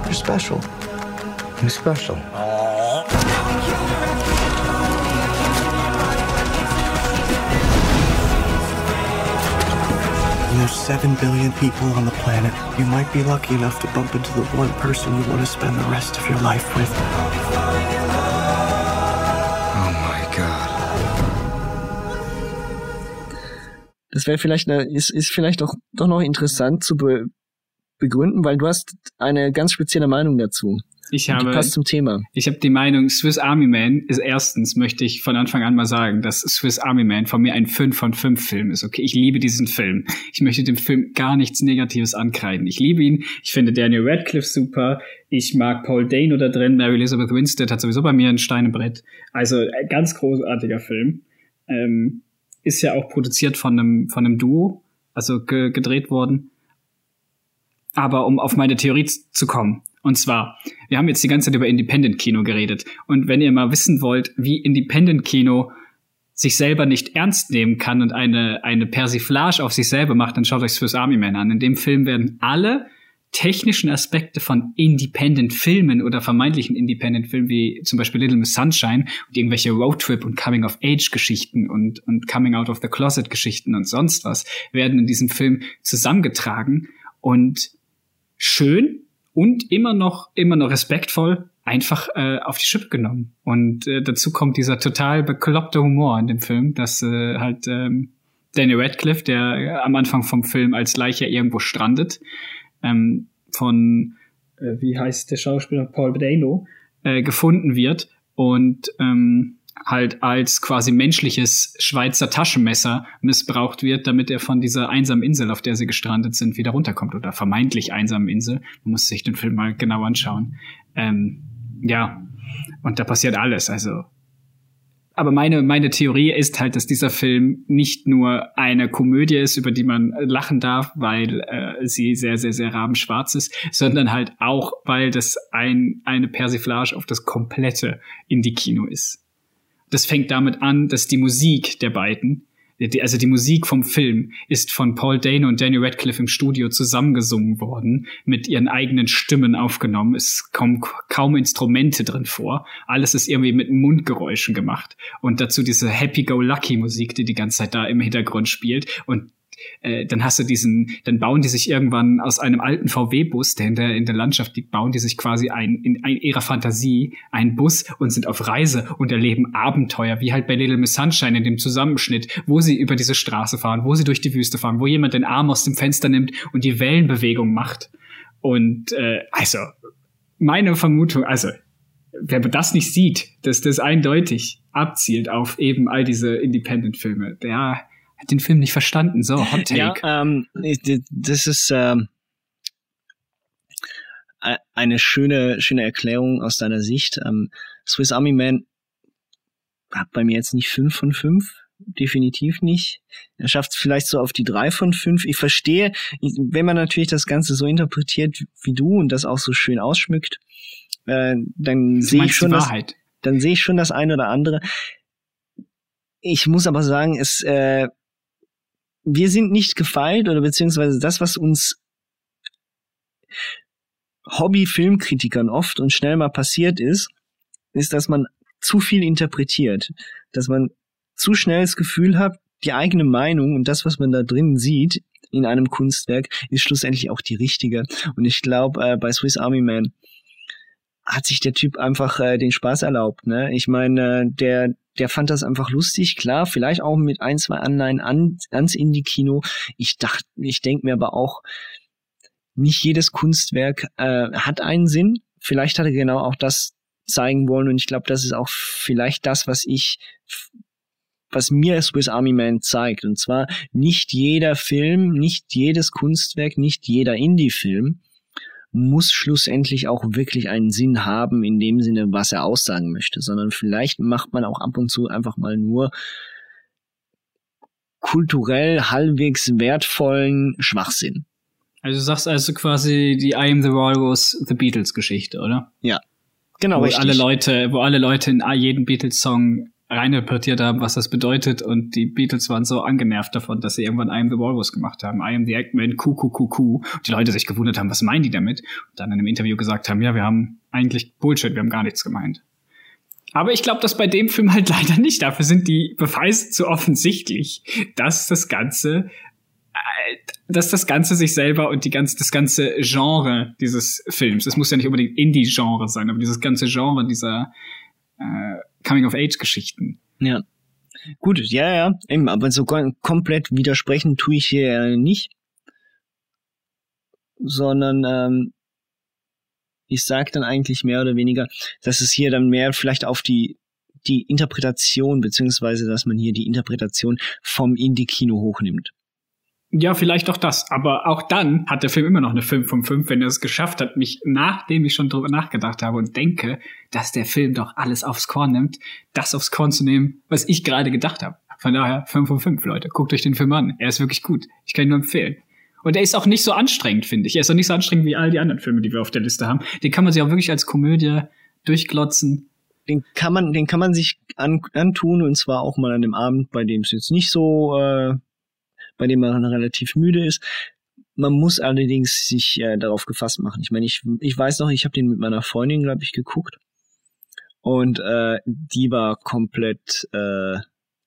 You're special. I'm special. There's seven billion people on the planet. You might be lucky enough to bump into the one person you want to spend the rest of your life with. Oh my God. Das wäre vielleicht eine, ist, ist vielleicht doch, doch noch interessant zu be begründen, weil du hast eine ganz spezielle Meinung dazu. Ich habe, die passt zum Thema. Ich habe die Meinung, Swiss Army Man ist erstens, möchte ich von Anfang an mal sagen, dass Swiss Army Man von mir ein 5 von 5 Film ist. Okay, ich liebe diesen Film. Ich möchte dem Film gar nichts Negatives ankreiden. Ich liebe ihn. Ich finde Daniel Radcliffe super. Ich mag Paul Dano da drin. Mary Elizabeth Winstead hat sowieso bei mir ein Steinebrett. Also ein ganz großartiger Film. Ähm, ist ja auch produziert von einem, von einem Duo, also ge gedreht worden. Aber um auf meine Theorie zu kommen, und zwar, wir haben jetzt die ganze Zeit über Independent-Kino geredet. Und wenn ihr mal wissen wollt, wie Independent-Kino sich selber nicht ernst nehmen kann und eine, eine Persiflage auf sich selber macht, dann schaut euch Swiss Army Man an. In dem Film werden alle technischen Aspekte von Independent-Filmen oder vermeintlichen Independent-Filmen wie zum Beispiel Little Miss Sunshine und irgendwelche Roadtrip- und Coming-of-Age-Geschichten und, und Coming-out-of-the-Closet-Geschichten und sonst was werden in diesem Film zusammengetragen und schön und immer noch, immer noch respektvoll einfach äh, auf die Schippe genommen. Und äh, dazu kommt dieser total bekloppte Humor in dem Film, dass äh, halt ähm, Danny Radcliffe, der äh, am Anfang vom Film als Leiche irgendwo strandet, ähm, von, äh, wie heißt der Schauspieler, Paul Dano, äh, gefunden wird und ähm, halt als quasi menschliches Schweizer Taschenmesser missbraucht wird, damit er von dieser einsamen Insel, auf der sie gestrandet sind, wieder runterkommt oder vermeintlich einsamen Insel. Man muss sich den Film mal genau anschauen. Ähm, ja, und da passiert alles. Also, aber meine meine Theorie ist halt, dass dieser Film nicht nur eine Komödie ist, über die man lachen darf, weil äh, sie sehr sehr sehr rabenschwarz ist, sondern halt auch, weil das ein eine Persiflage auf das komplette Indie-Kino ist. Das fängt damit an, dass die Musik der beiden, also die Musik vom Film, ist von Paul Dano und Danny Radcliffe im Studio zusammengesungen worden, mit ihren eigenen Stimmen aufgenommen. Es kommen kaum Instrumente drin vor. Alles ist irgendwie mit Mundgeräuschen gemacht. Und dazu diese Happy-Go-Lucky-Musik, die die ganze Zeit da im Hintergrund spielt. Und äh, dann hast du diesen, dann bauen die sich irgendwann aus einem alten VW-Bus, der in der, in der Landschaft liegt, bauen die sich quasi ein, in, in ihrer Fantasie einen Bus und sind auf Reise und erleben Abenteuer, wie halt bei Little Miss Sunshine in dem Zusammenschnitt, wo sie über diese Straße fahren, wo sie durch die Wüste fahren, wo jemand den Arm aus dem Fenster nimmt und die Wellenbewegung macht. Und äh, also, meine Vermutung, also wer das nicht sieht, dass das eindeutig abzielt auf eben all diese Independent-Filme, der hat den Film nicht verstanden. So, Hot Take. Ja, ähm, das ist ähm, eine schöne, schöne Erklärung aus deiner Sicht. Ähm, Swiss Army Man hat bei mir jetzt nicht fünf von fünf, definitiv nicht. Er schafft es vielleicht so auf die drei von fünf. Ich verstehe, wenn man natürlich das Ganze so interpretiert wie du und das auch so schön ausschmückt, äh, dann sehe ich schon das, dann sehe ich schon das eine oder andere. Ich muss aber sagen, es äh, wir sind nicht gefeilt oder beziehungsweise das, was uns Hobby-Filmkritikern oft und schnell mal passiert ist, ist, dass man zu viel interpretiert, dass man zu schnell das Gefühl hat, die eigene Meinung und das, was man da drin sieht in einem Kunstwerk, ist schlussendlich auch die richtige. Und ich glaube, äh, bei Swiss Army Man hat sich der Typ einfach äh, den Spaß erlaubt. Ne? Ich meine, äh, der der fand das einfach lustig, klar, vielleicht auch mit ein, zwei Anleihen an, ans Indie-Kino. Ich dachte, ich denke mir aber auch, nicht jedes Kunstwerk äh, hat einen Sinn. Vielleicht hat er genau auch das zeigen wollen und ich glaube, das ist auch vielleicht das, was ich was mir Swiss Army Man zeigt. Und zwar nicht jeder Film, nicht jedes Kunstwerk, nicht jeder Indie-Film muss schlussendlich auch wirklich einen Sinn haben in dem Sinne, was er aussagen möchte, sondern vielleicht macht man auch ab und zu einfach mal nur kulturell halbwegs wertvollen Schwachsinn. Also du sagst also quasi die I Am the Walrus The Beatles Geschichte, oder? Ja. Genau, wo richtig. alle Leute, wo alle Leute in jedem Beatles Song reininterpretiert haben, was das bedeutet und die Beatles waren so angenervt davon, dass sie irgendwann I Am the Walrus gemacht haben, I Am the Eggman. Und die Leute sich gewundert haben, was meinen die damit? Und dann in einem Interview gesagt haben, ja, wir haben eigentlich Bullshit, wir haben gar nichts gemeint. Aber ich glaube, dass bei dem Film halt leider nicht. Dafür sind die Beweise zu offensichtlich, dass das Ganze dass das Ganze sich selber und die ganze, das ganze Genre dieses Films, es muss ja nicht unbedingt Indie-Genre sein, aber dieses ganze Genre dieser äh, Coming-of-Age-Geschichten. Ja. Gut, ja, ja, eben, aber so komplett widersprechen tue ich hier nicht. Sondern ähm, ich sage dann eigentlich mehr oder weniger, dass es hier dann mehr vielleicht auf die die Interpretation, beziehungsweise dass man hier die Interpretation vom Indie-Kino hochnimmt. Ja, vielleicht auch das. Aber auch dann hat der Film immer noch eine 5 von 5, wenn er es geschafft hat, mich, nachdem ich schon drüber nachgedacht habe und denke, dass der Film doch alles aufs Korn nimmt, das aufs Korn zu nehmen, was ich gerade gedacht habe. Von daher 5 von 5, Leute. Guckt euch den Film an. Er ist wirklich gut. Ich kann ihn nur empfehlen. Und er ist auch nicht so anstrengend, finde ich. Er ist auch nicht so anstrengend wie all die anderen Filme, die wir auf der Liste haben. Den kann man sich auch wirklich als Komödie durchglotzen. Den kann man, den kann man sich an, antun und zwar auch mal an dem Abend, bei dem es jetzt nicht so äh, bei dem man relativ müde ist. Man muss allerdings sich äh, darauf gefasst machen. Ich meine, ich, ich weiß noch, ich habe den mit meiner Freundin, glaube ich, geguckt. Und äh, die war komplett äh,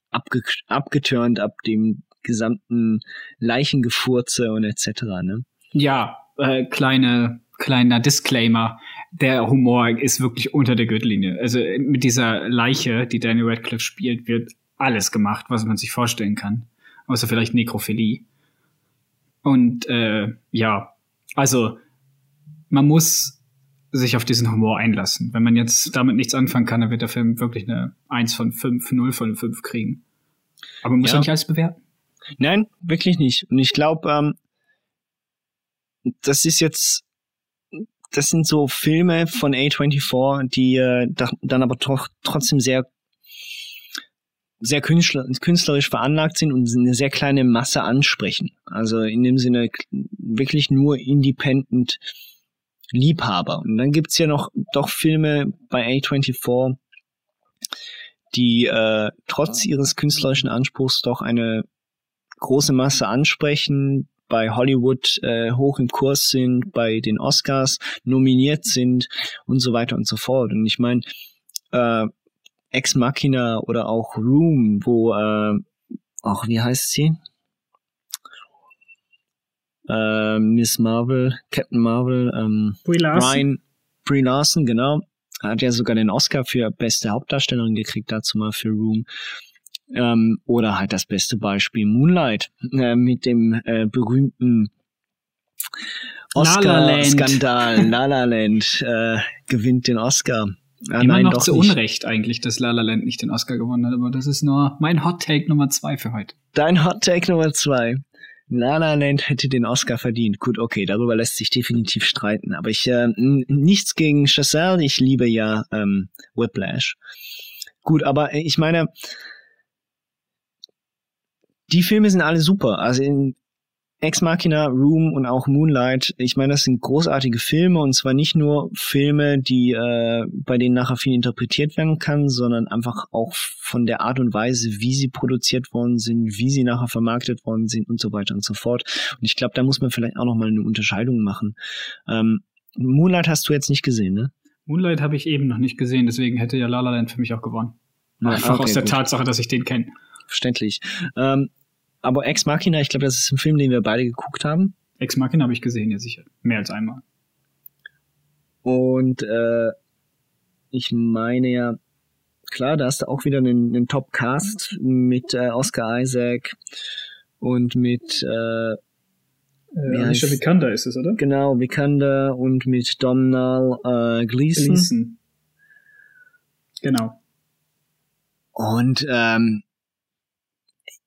abge abgeturnt ab dem gesamten Leichengefurze und etc. Ne? Ja, äh, kleine kleiner Disclaimer. Der Humor ist wirklich unter der Gürtellinie. Also mit dieser Leiche, die Danny Radcliffe spielt, wird alles gemacht, was man sich vorstellen kann außer vielleicht Nekrophilie. Und äh, ja, also man muss sich auf diesen Humor einlassen. Wenn man jetzt damit nichts anfangen kann, dann wird der Film wirklich eine 1 von 5, 0 von 5 kriegen. Aber man muss ja, nicht alles bewerten. Nein, wirklich nicht. Und ich glaube, ähm, das ist jetzt, das sind so Filme von A24, die äh, dann aber doch trotzdem sehr sehr künstlerisch veranlagt sind und eine sehr kleine Masse ansprechen. Also in dem Sinne wirklich nur independent Liebhaber. Und dann gibt's ja noch doch Filme bei A24, die äh, trotz ihres künstlerischen Anspruchs doch eine große Masse ansprechen, bei Hollywood äh, hoch im Kurs sind, bei den Oscars nominiert sind und so weiter und so fort. Und ich meine, äh, Ex Machina oder auch Room, wo, äh, auch wie heißt sie? Äh, Miss Marvel, Captain Marvel, ähm, Brie Larson. Brian, Brie Larson, genau. Hat ja sogar den Oscar für beste Hauptdarstellerin gekriegt, dazu mal für Room. Ähm, oder halt das beste Beispiel Moonlight äh, mit dem äh, berühmten Oscar-Skandal. La La Land äh, gewinnt den Oscar. Ja, Immer nein, noch zu nicht. Unrecht eigentlich, dass La La Land nicht den Oscar gewonnen hat, aber das ist nur mein Hot Take Nummer zwei für heute. Dein Hot Take Nummer zwei. La La Land hätte den Oscar verdient. Gut, okay, darüber lässt sich definitiv streiten. Aber ich äh, nichts gegen Chazelle, ich liebe ja ähm, Whiplash. Gut, aber ich meine, die Filme sind alle super. Also in Ex Machina, Room und auch Moonlight, ich meine, das sind großartige Filme und zwar nicht nur Filme, die äh, bei denen nachher viel interpretiert werden kann, sondern einfach auch von der Art und Weise, wie sie produziert worden sind, wie sie nachher vermarktet worden sind und so weiter und so fort. Und ich glaube, da muss man vielleicht auch nochmal eine Unterscheidung machen. Ähm, Moonlight hast du jetzt nicht gesehen, ne? Moonlight habe ich eben noch nicht gesehen, deswegen hätte ja La La Land für mich auch gewonnen. Einfach okay, aus der gut. Tatsache, dass ich den kenne. Verständlich. Ähm, aber Ex Machina, ich glaube, das ist ein Film, den wir beide geguckt haben. Ex Machina habe ich gesehen, ja sicher. Mehr als einmal. Und äh, ich meine ja, klar, da hast du auch wieder einen, einen Top-Cast mit äh, Oscar Isaac und mit äh, äh, Alicia Vikander ist es, oder? Genau, Vikander und mit Domhnall äh, Gleeson. Gleeson. Genau. Und ähm,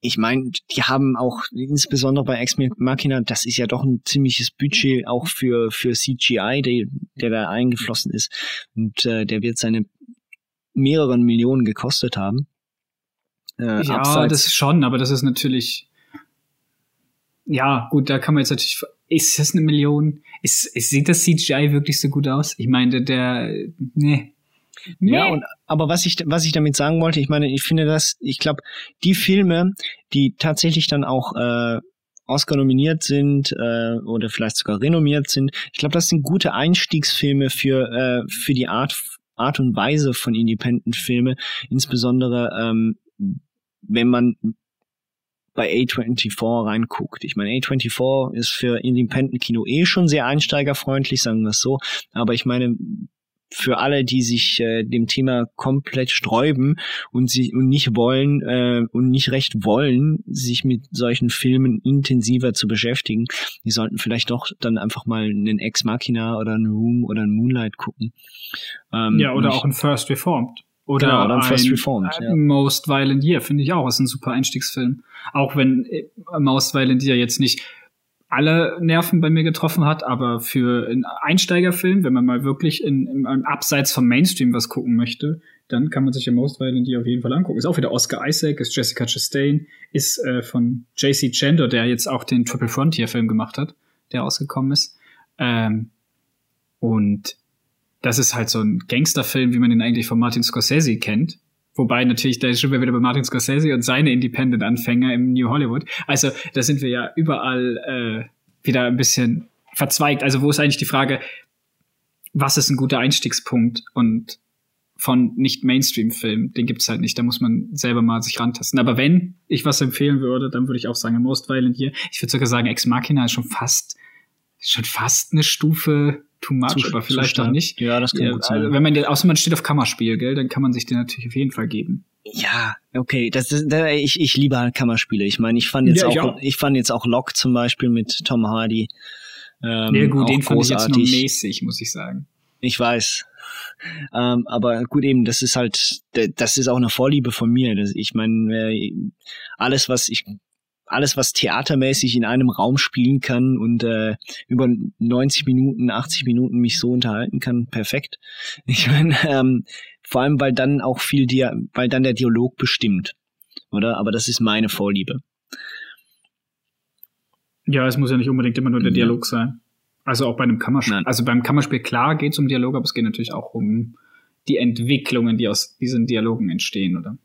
ich meine, die haben auch insbesondere bei Ex Machina, das ist ja doch ein ziemliches Budget auch für für CGI, der, der da eingeflossen ist und äh, der wird seine mehreren Millionen gekostet haben. Äh, ja, abseits. das schon, aber das ist natürlich ja gut, da kann man jetzt natürlich ist das eine Million? Ist, ist sieht das CGI wirklich so gut aus? Ich meine, der nee, Nee. Ja, und, aber was ich, was ich damit sagen wollte, ich meine, ich finde das, ich glaube, die Filme, die tatsächlich dann auch äh, Oscar nominiert sind äh, oder vielleicht sogar renommiert sind, ich glaube, das sind gute Einstiegsfilme für, äh, für die Art, Art und Weise von Independent-Filme, insbesondere ähm, wenn man bei A24 reinguckt. Ich meine, A24 ist für Independent Kino eh schon sehr einsteigerfreundlich, sagen wir es so. Aber ich meine, für alle, die sich äh, dem Thema komplett sträuben und sie und nicht wollen äh, und nicht recht wollen, sich mit solchen Filmen intensiver zu beschäftigen, die sollten vielleicht doch dann einfach mal einen Ex Machina oder einen Room oder einen Moonlight gucken. Ähm, ja, oder auch ein First Reformed. Oder, genau, oder ein First Reformed. Ja. Most Violent Year, finde ich auch, ist ein super Einstiegsfilm. Auch wenn äh, Most Violent Year jetzt nicht alle Nerven bei mir getroffen hat, aber für einen Einsteigerfilm, wenn man mal wirklich in, in, in abseits vom Mainstream was gucken möchte, dann kann man sich ja Most Violent die auf jeden Fall angucken. Ist auch wieder Oscar Isaac, ist Jessica Chastain, ist äh, von J.C. Chandler, der jetzt auch den Triple Frontier Film gemacht hat, der ausgekommen ist. Ähm, und das ist halt so ein Gangsterfilm, wie man ihn eigentlich von Martin Scorsese kennt. Wobei natürlich, da sind wir wieder bei Martin Scorsese und seine Independent-Anfänger im New Hollywood. Also da sind wir ja überall äh, wieder ein bisschen verzweigt. Also wo ist eigentlich die Frage, was ist ein guter Einstiegspunkt? Und von nicht Mainstream-Film, den gibt's halt nicht. Da muss man selber mal sich rantasten. Aber wenn ich was empfehlen würde, dann würde ich auch sagen Most Violent hier. Ich würde sogar sagen, Ex Machina ist schon fast, schon fast eine Stufe too much, zu, aber vielleicht auch nicht. Ja, das kann ja, gut sein. Also, wenn man, außer man steht auf Kammerspiel, gell, dann kann man sich den natürlich auf jeden Fall geben. Ja, okay, das ist, da, ich, ich liebe halt Kammerspiele. Ich meine, ich fand jetzt ja, auch, ich, ich fand jetzt auch Lock zum Beispiel mit Tom Hardy. Ähm, ja gut, den fand großartig. ich jetzt nur mäßig, muss ich sagen. Ich weiß. Ähm, aber gut, eben, das ist halt, das ist auch eine Vorliebe von mir. Ich meine, äh, alles, was ich alles, was theatermäßig in einem Raum spielen kann und äh, über 90 Minuten, 80 Minuten mich so unterhalten kann, perfekt. Ich meine, ähm, vor allem, weil dann auch viel, Dia weil dann der Dialog bestimmt, oder? Aber das ist meine Vorliebe. Ja, es muss ja nicht unbedingt immer nur der ja. Dialog sein. Also auch bei einem Kammerspiel. Nein. Also beim Kammerspiel, klar, geht es um Dialog, aber es geht natürlich auch um die Entwicklungen, die aus diesen Dialogen entstehen, oder?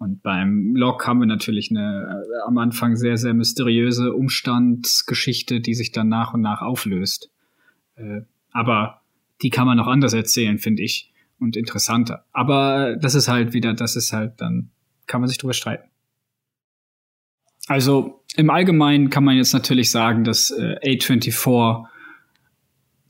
Und beim Log haben wir natürlich eine äh, am Anfang sehr, sehr mysteriöse Umstandsgeschichte, die sich dann nach und nach auflöst. Äh, aber die kann man noch anders erzählen, finde ich. Und interessanter. Aber das ist halt wieder, das ist halt, dann kann man sich drüber streiten. Also im Allgemeinen kann man jetzt natürlich sagen, dass äh, A24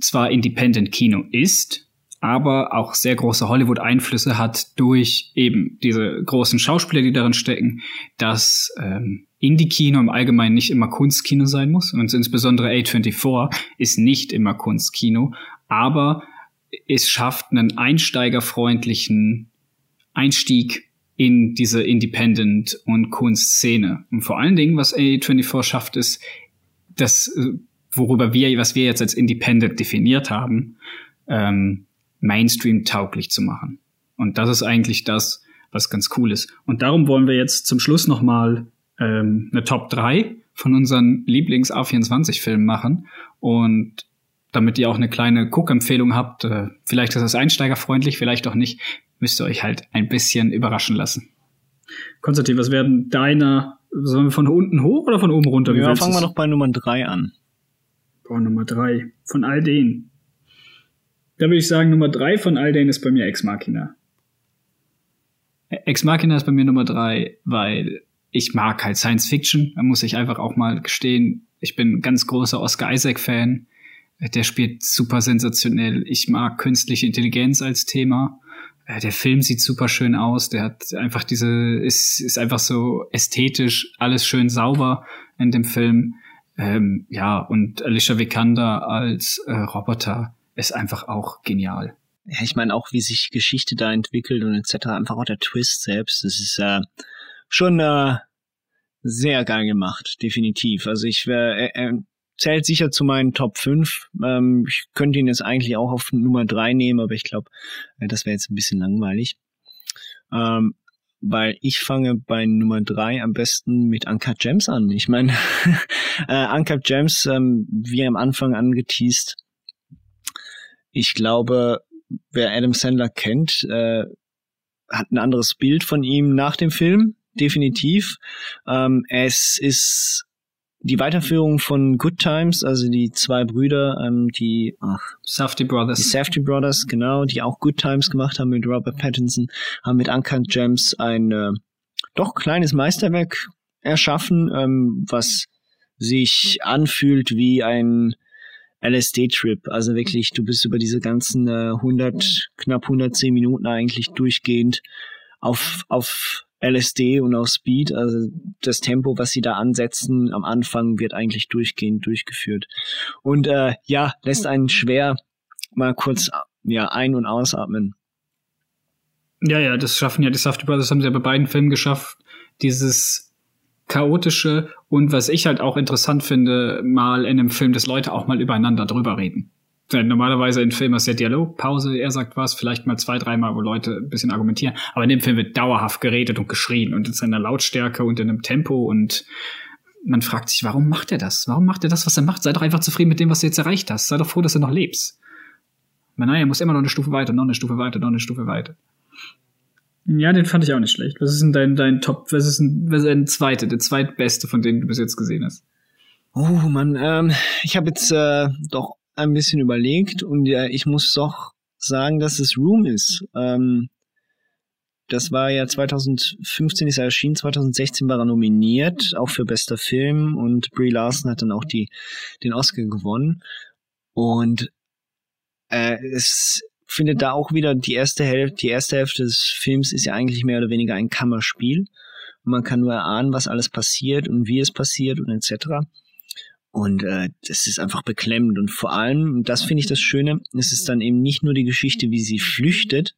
zwar Independent Kino ist, aber auch sehr große Hollywood-Einflüsse hat durch eben diese großen Schauspieler, die darin stecken, dass ähm, Indie-Kino im Allgemeinen nicht immer Kunstkino sein muss. Und insbesondere A24 ist nicht immer Kunstkino, aber es schafft einen einsteigerfreundlichen Einstieg in diese Independent- und Kunstszene. Und vor allen Dingen, was A24 schafft, ist, das, äh, worüber wir, was wir jetzt als Independent definiert haben, ähm, Mainstream-tauglich zu machen. Und das ist eigentlich das, was ganz cool ist. Und darum wollen wir jetzt zum Schluss nochmal ähm, eine Top 3 von unseren Lieblings-A24-Filmen machen. Und damit ihr auch eine kleine Guckempfehlung habt, äh, vielleicht ist das einsteigerfreundlich, vielleicht auch nicht, müsst ihr euch halt ein bisschen überraschen lassen. Konstantin, was werden deiner, sollen wir von unten hoch oder von oben runter? Wie Ja, fangen wir noch bei Nummer drei an. Boah, Nummer drei. Von all denen. Da würde ich sagen, Nummer drei von all denen ist bei mir Ex Machina. Ex Machina ist bei mir Nummer drei, weil ich mag halt Science Fiction. Da muss ich einfach auch mal gestehen. Ich bin ein ganz großer Oscar Isaac-Fan. Der spielt super sensationell. Ich mag künstliche Intelligenz als Thema. Äh, Der Film sieht super schön aus. Der hat einfach diese, ist, ist einfach so ästhetisch, alles schön sauber in dem Film. Ähm, ja, und Alicia Vikander als äh, Roboter ist einfach auch genial. Ja, ich meine auch, wie sich Geschichte da entwickelt und etc. Einfach auch der Twist selbst. Das ist äh, schon äh, sehr geil gemacht, definitiv. Also ich er, er zählt sicher zu meinen Top 5. Ähm, ich könnte ihn jetzt eigentlich auch auf Nummer 3 nehmen, aber ich glaube, äh, das wäre jetzt ein bisschen langweilig. Ähm, weil ich fange bei Nummer 3 am besten mit Uncut Gems an. Ich meine, äh, Uncut Gems, ähm, wie am Anfang angeteased, ich glaube, wer Adam Sandler kennt, äh, hat ein anderes Bild von ihm nach dem Film, definitiv. Ähm, es ist die Weiterführung von Good Times, also die zwei Brüder, ähm, die ach, Safety Brothers. die Safety Brothers, genau, die auch Good Times gemacht haben mit Robert Pattinson, haben mit Uncut Gems ein äh, doch kleines Meisterwerk erschaffen, ähm, was sich anfühlt wie ein LSD-Trip. Also wirklich, du bist über diese ganzen äh, 100, knapp 110 Minuten eigentlich durchgehend auf, auf LSD und auf Speed. Also das Tempo, was sie da ansetzen am Anfang, wird eigentlich durchgehend durchgeführt. Und äh, ja, lässt einen schwer mal kurz ja ein- und ausatmen. Ja, ja, das schaffen ja die Safety Brothers, haben sie ja bei beiden Filmen geschafft, dieses chaotische und was ich halt auch interessant finde, mal in einem Film, dass Leute auch mal übereinander drüber reden. Denn normalerweise in Filmen ist der Dialog, Pause, er sagt was, vielleicht mal zwei, dreimal, wo Leute ein bisschen argumentieren. Aber in dem Film wird dauerhaft geredet und geschrien und in seiner Lautstärke und in einem Tempo und man fragt sich, warum macht er das? Warum macht er das, was er macht? Sei doch einfach zufrieden mit dem, was du jetzt erreicht hast. Sei doch froh, dass du noch lebst. Aber nein, er muss immer noch eine Stufe weiter, noch eine Stufe weiter, noch eine Stufe weiter. Ja, den fand ich auch nicht schlecht. Was ist denn dein, dein Top, was ist denn, was zweite, der zweitbeste, von denen du bis jetzt gesehen hast? Oh Mann, ähm, ich habe jetzt äh, doch ein bisschen überlegt und äh, ich muss doch sagen, dass es Room ist. Ähm, das war ja 2015 ist er erschienen, 2016 war er nominiert, auch für bester Film und Brie Larson hat dann auch die den Oscar gewonnen und äh, es findet da auch wieder die erste Hälfte, die erste Hälfte des Films ist ja eigentlich mehr oder weniger ein Kammerspiel. Und man kann nur erahnen, was alles passiert und wie es passiert und etc. Und äh, das ist einfach beklemmend. Und vor allem, und das finde ich das Schöne, es ist dann eben nicht nur die Geschichte, wie sie flüchtet,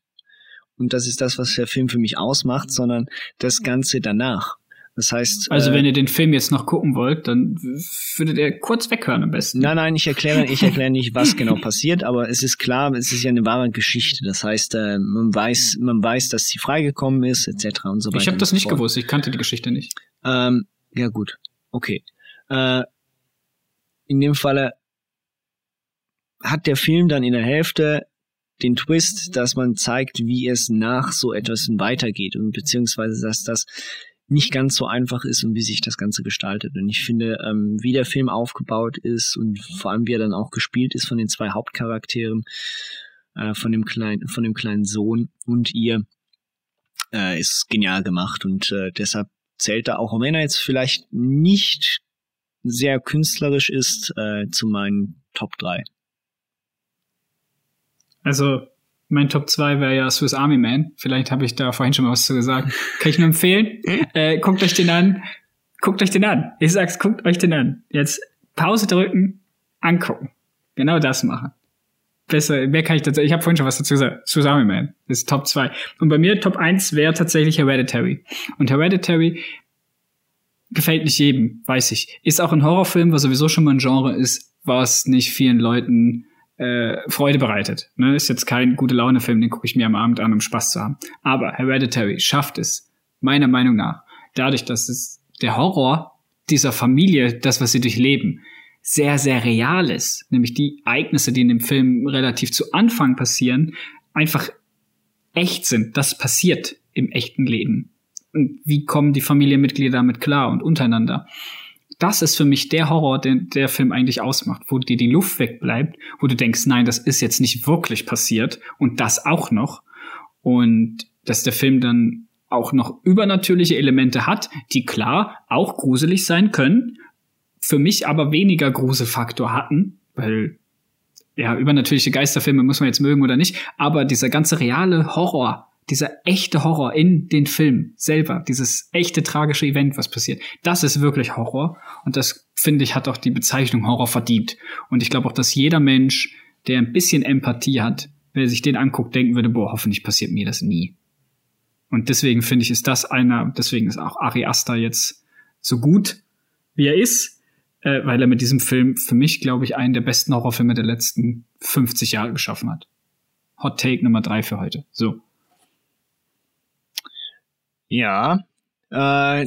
und das ist das, was der Film für mich ausmacht, sondern das Ganze danach. Das heißt. Also äh, wenn ihr den Film jetzt noch gucken wollt, dann würdet ihr kurz weghören am besten. Nein, nein, ich erkläre, ich erkläre nicht, was genau passiert, aber es ist klar, es ist ja eine wahre Geschichte. Das heißt, äh, man weiß, man weiß, dass sie freigekommen ist, etc. und so weiter. Ich habe das nicht fort. gewusst, ich kannte die Geschichte nicht. Ähm, ja gut, okay. Äh, in dem Falle hat der Film dann in der Hälfte den Twist, dass man zeigt, wie es nach so etwas weitergeht und beziehungsweise, dass das nicht ganz so einfach ist und wie sich das Ganze gestaltet. Und ich finde, ähm, wie der Film aufgebaut ist und vor allem wie er dann auch gespielt ist von den zwei Hauptcharakteren, äh, von dem kleinen, von dem kleinen Sohn und ihr, äh, ist genial gemacht und äh, deshalb zählt er auch, wenn er jetzt vielleicht nicht sehr künstlerisch ist, äh, zu meinen Top 3. Also mein Top 2 wäre ja Swiss Army Man. Vielleicht habe ich da vorhin schon mal was zu gesagt. Kann ich nur empfehlen. äh, guckt euch den an. Guckt euch den an. Ich sag's, guckt euch den an. Jetzt Pause drücken, angucken. Genau das machen. Besser, mehr kann ich dazu. Ich habe vorhin schon was dazu gesagt. Swiss Army Man ist Top 2. Und bei mir Top 1 wäre tatsächlich Hereditary. Und Hereditary gefällt nicht jedem, weiß ich. Ist auch ein Horrorfilm, was sowieso schon mal ein Genre ist, was nicht vielen Leuten äh, Freude bereitet. Ne? Ist jetzt kein gute Laune-Film, den gucke ich mir am Abend an, um Spaß zu haben. Aber Hereditary schafft es, meiner Meinung nach, dadurch, dass es der Horror dieser Familie, das, was sie durchleben, sehr, sehr real ist. Nämlich die Ereignisse, die in dem Film relativ zu Anfang passieren, einfach echt sind. Das passiert im echten Leben. Und wie kommen die Familienmitglieder damit klar und untereinander? Das ist für mich der Horror, den der Film eigentlich ausmacht, wo dir die Luft wegbleibt, wo du denkst, nein, das ist jetzt nicht wirklich passiert und das auch noch. Und dass der Film dann auch noch übernatürliche Elemente hat, die klar auch gruselig sein können, für mich aber weniger Gruselfaktor hatten, weil ja, übernatürliche Geisterfilme muss man jetzt mögen oder nicht, aber dieser ganze reale Horror, dieser echte Horror in den Film selber, dieses echte tragische Event, was passiert, das ist wirklich Horror und das finde ich hat auch die Bezeichnung Horror verdient und ich glaube auch, dass jeder Mensch, der ein bisschen Empathie hat, wer sich den anguckt, denken würde, boah, hoffentlich passiert mir das nie. Und deswegen finde ich, ist das einer, deswegen ist auch Ari Aster jetzt so gut, wie er ist, äh, weil er mit diesem Film für mich, glaube ich, einen der besten Horrorfilme der letzten 50 Jahre geschaffen hat. Hot Take Nummer drei für heute. So. Ja, äh,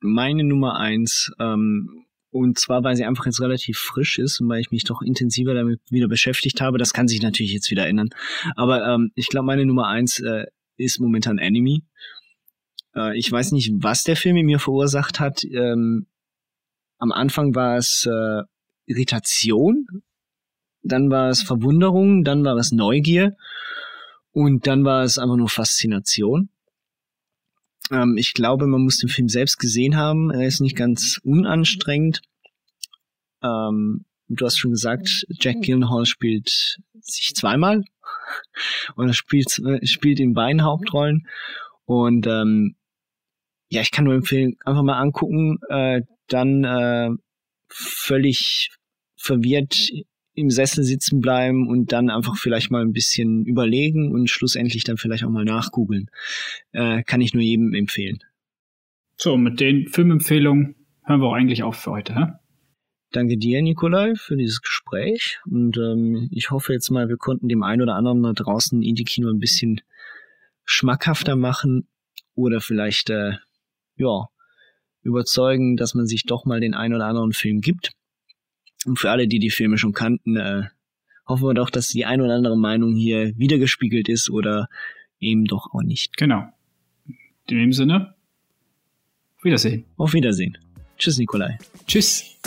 meine Nummer eins, ähm, und zwar, weil sie einfach jetzt relativ frisch ist und weil ich mich doch intensiver damit wieder beschäftigt habe. Das kann sich natürlich jetzt wieder ändern. Aber ähm, ich glaube, meine Nummer eins äh, ist momentan Enemy. Äh, ich weiß nicht, was der Film in mir verursacht hat. Ähm, am Anfang war es äh, Irritation, dann war es Verwunderung, dann war es Neugier und dann war es einfach nur Faszination. Ähm, ich glaube, man muss den Film selbst gesehen haben. Er ist nicht ganz unanstrengend. Ähm, du hast schon gesagt, Jack Gyllenhaal spielt sich zweimal und er spielt, spielt in beiden Hauptrollen. Und ähm, ja, ich kann nur empfehlen, einfach mal angucken. Äh, dann äh, völlig verwirrt im Sessel sitzen bleiben und dann einfach vielleicht mal ein bisschen überlegen und schlussendlich dann vielleicht auch mal nachgoogeln. Äh, kann ich nur jedem empfehlen. So, mit den Filmempfehlungen hören wir auch eigentlich auf für heute. Hä? Danke dir, Nikolai, für dieses Gespräch. Und ähm, ich hoffe jetzt mal, wir konnten dem einen oder anderen da draußen Indie-Kino ein bisschen schmackhafter machen oder vielleicht, äh, ja, überzeugen, dass man sich doch mal den einen oder anderen Film gibt. Und für alle, die die Filme schon kannten, äh, hoffen wir doch, dass die ein oder andere Meinung hier wiedergespiegelt ist oder eben doch auch nicht. Genau. In dem Sinne, auf Wiedersehen. Auf Wiedersehen. Tschüss, Nikolai. Tschüss.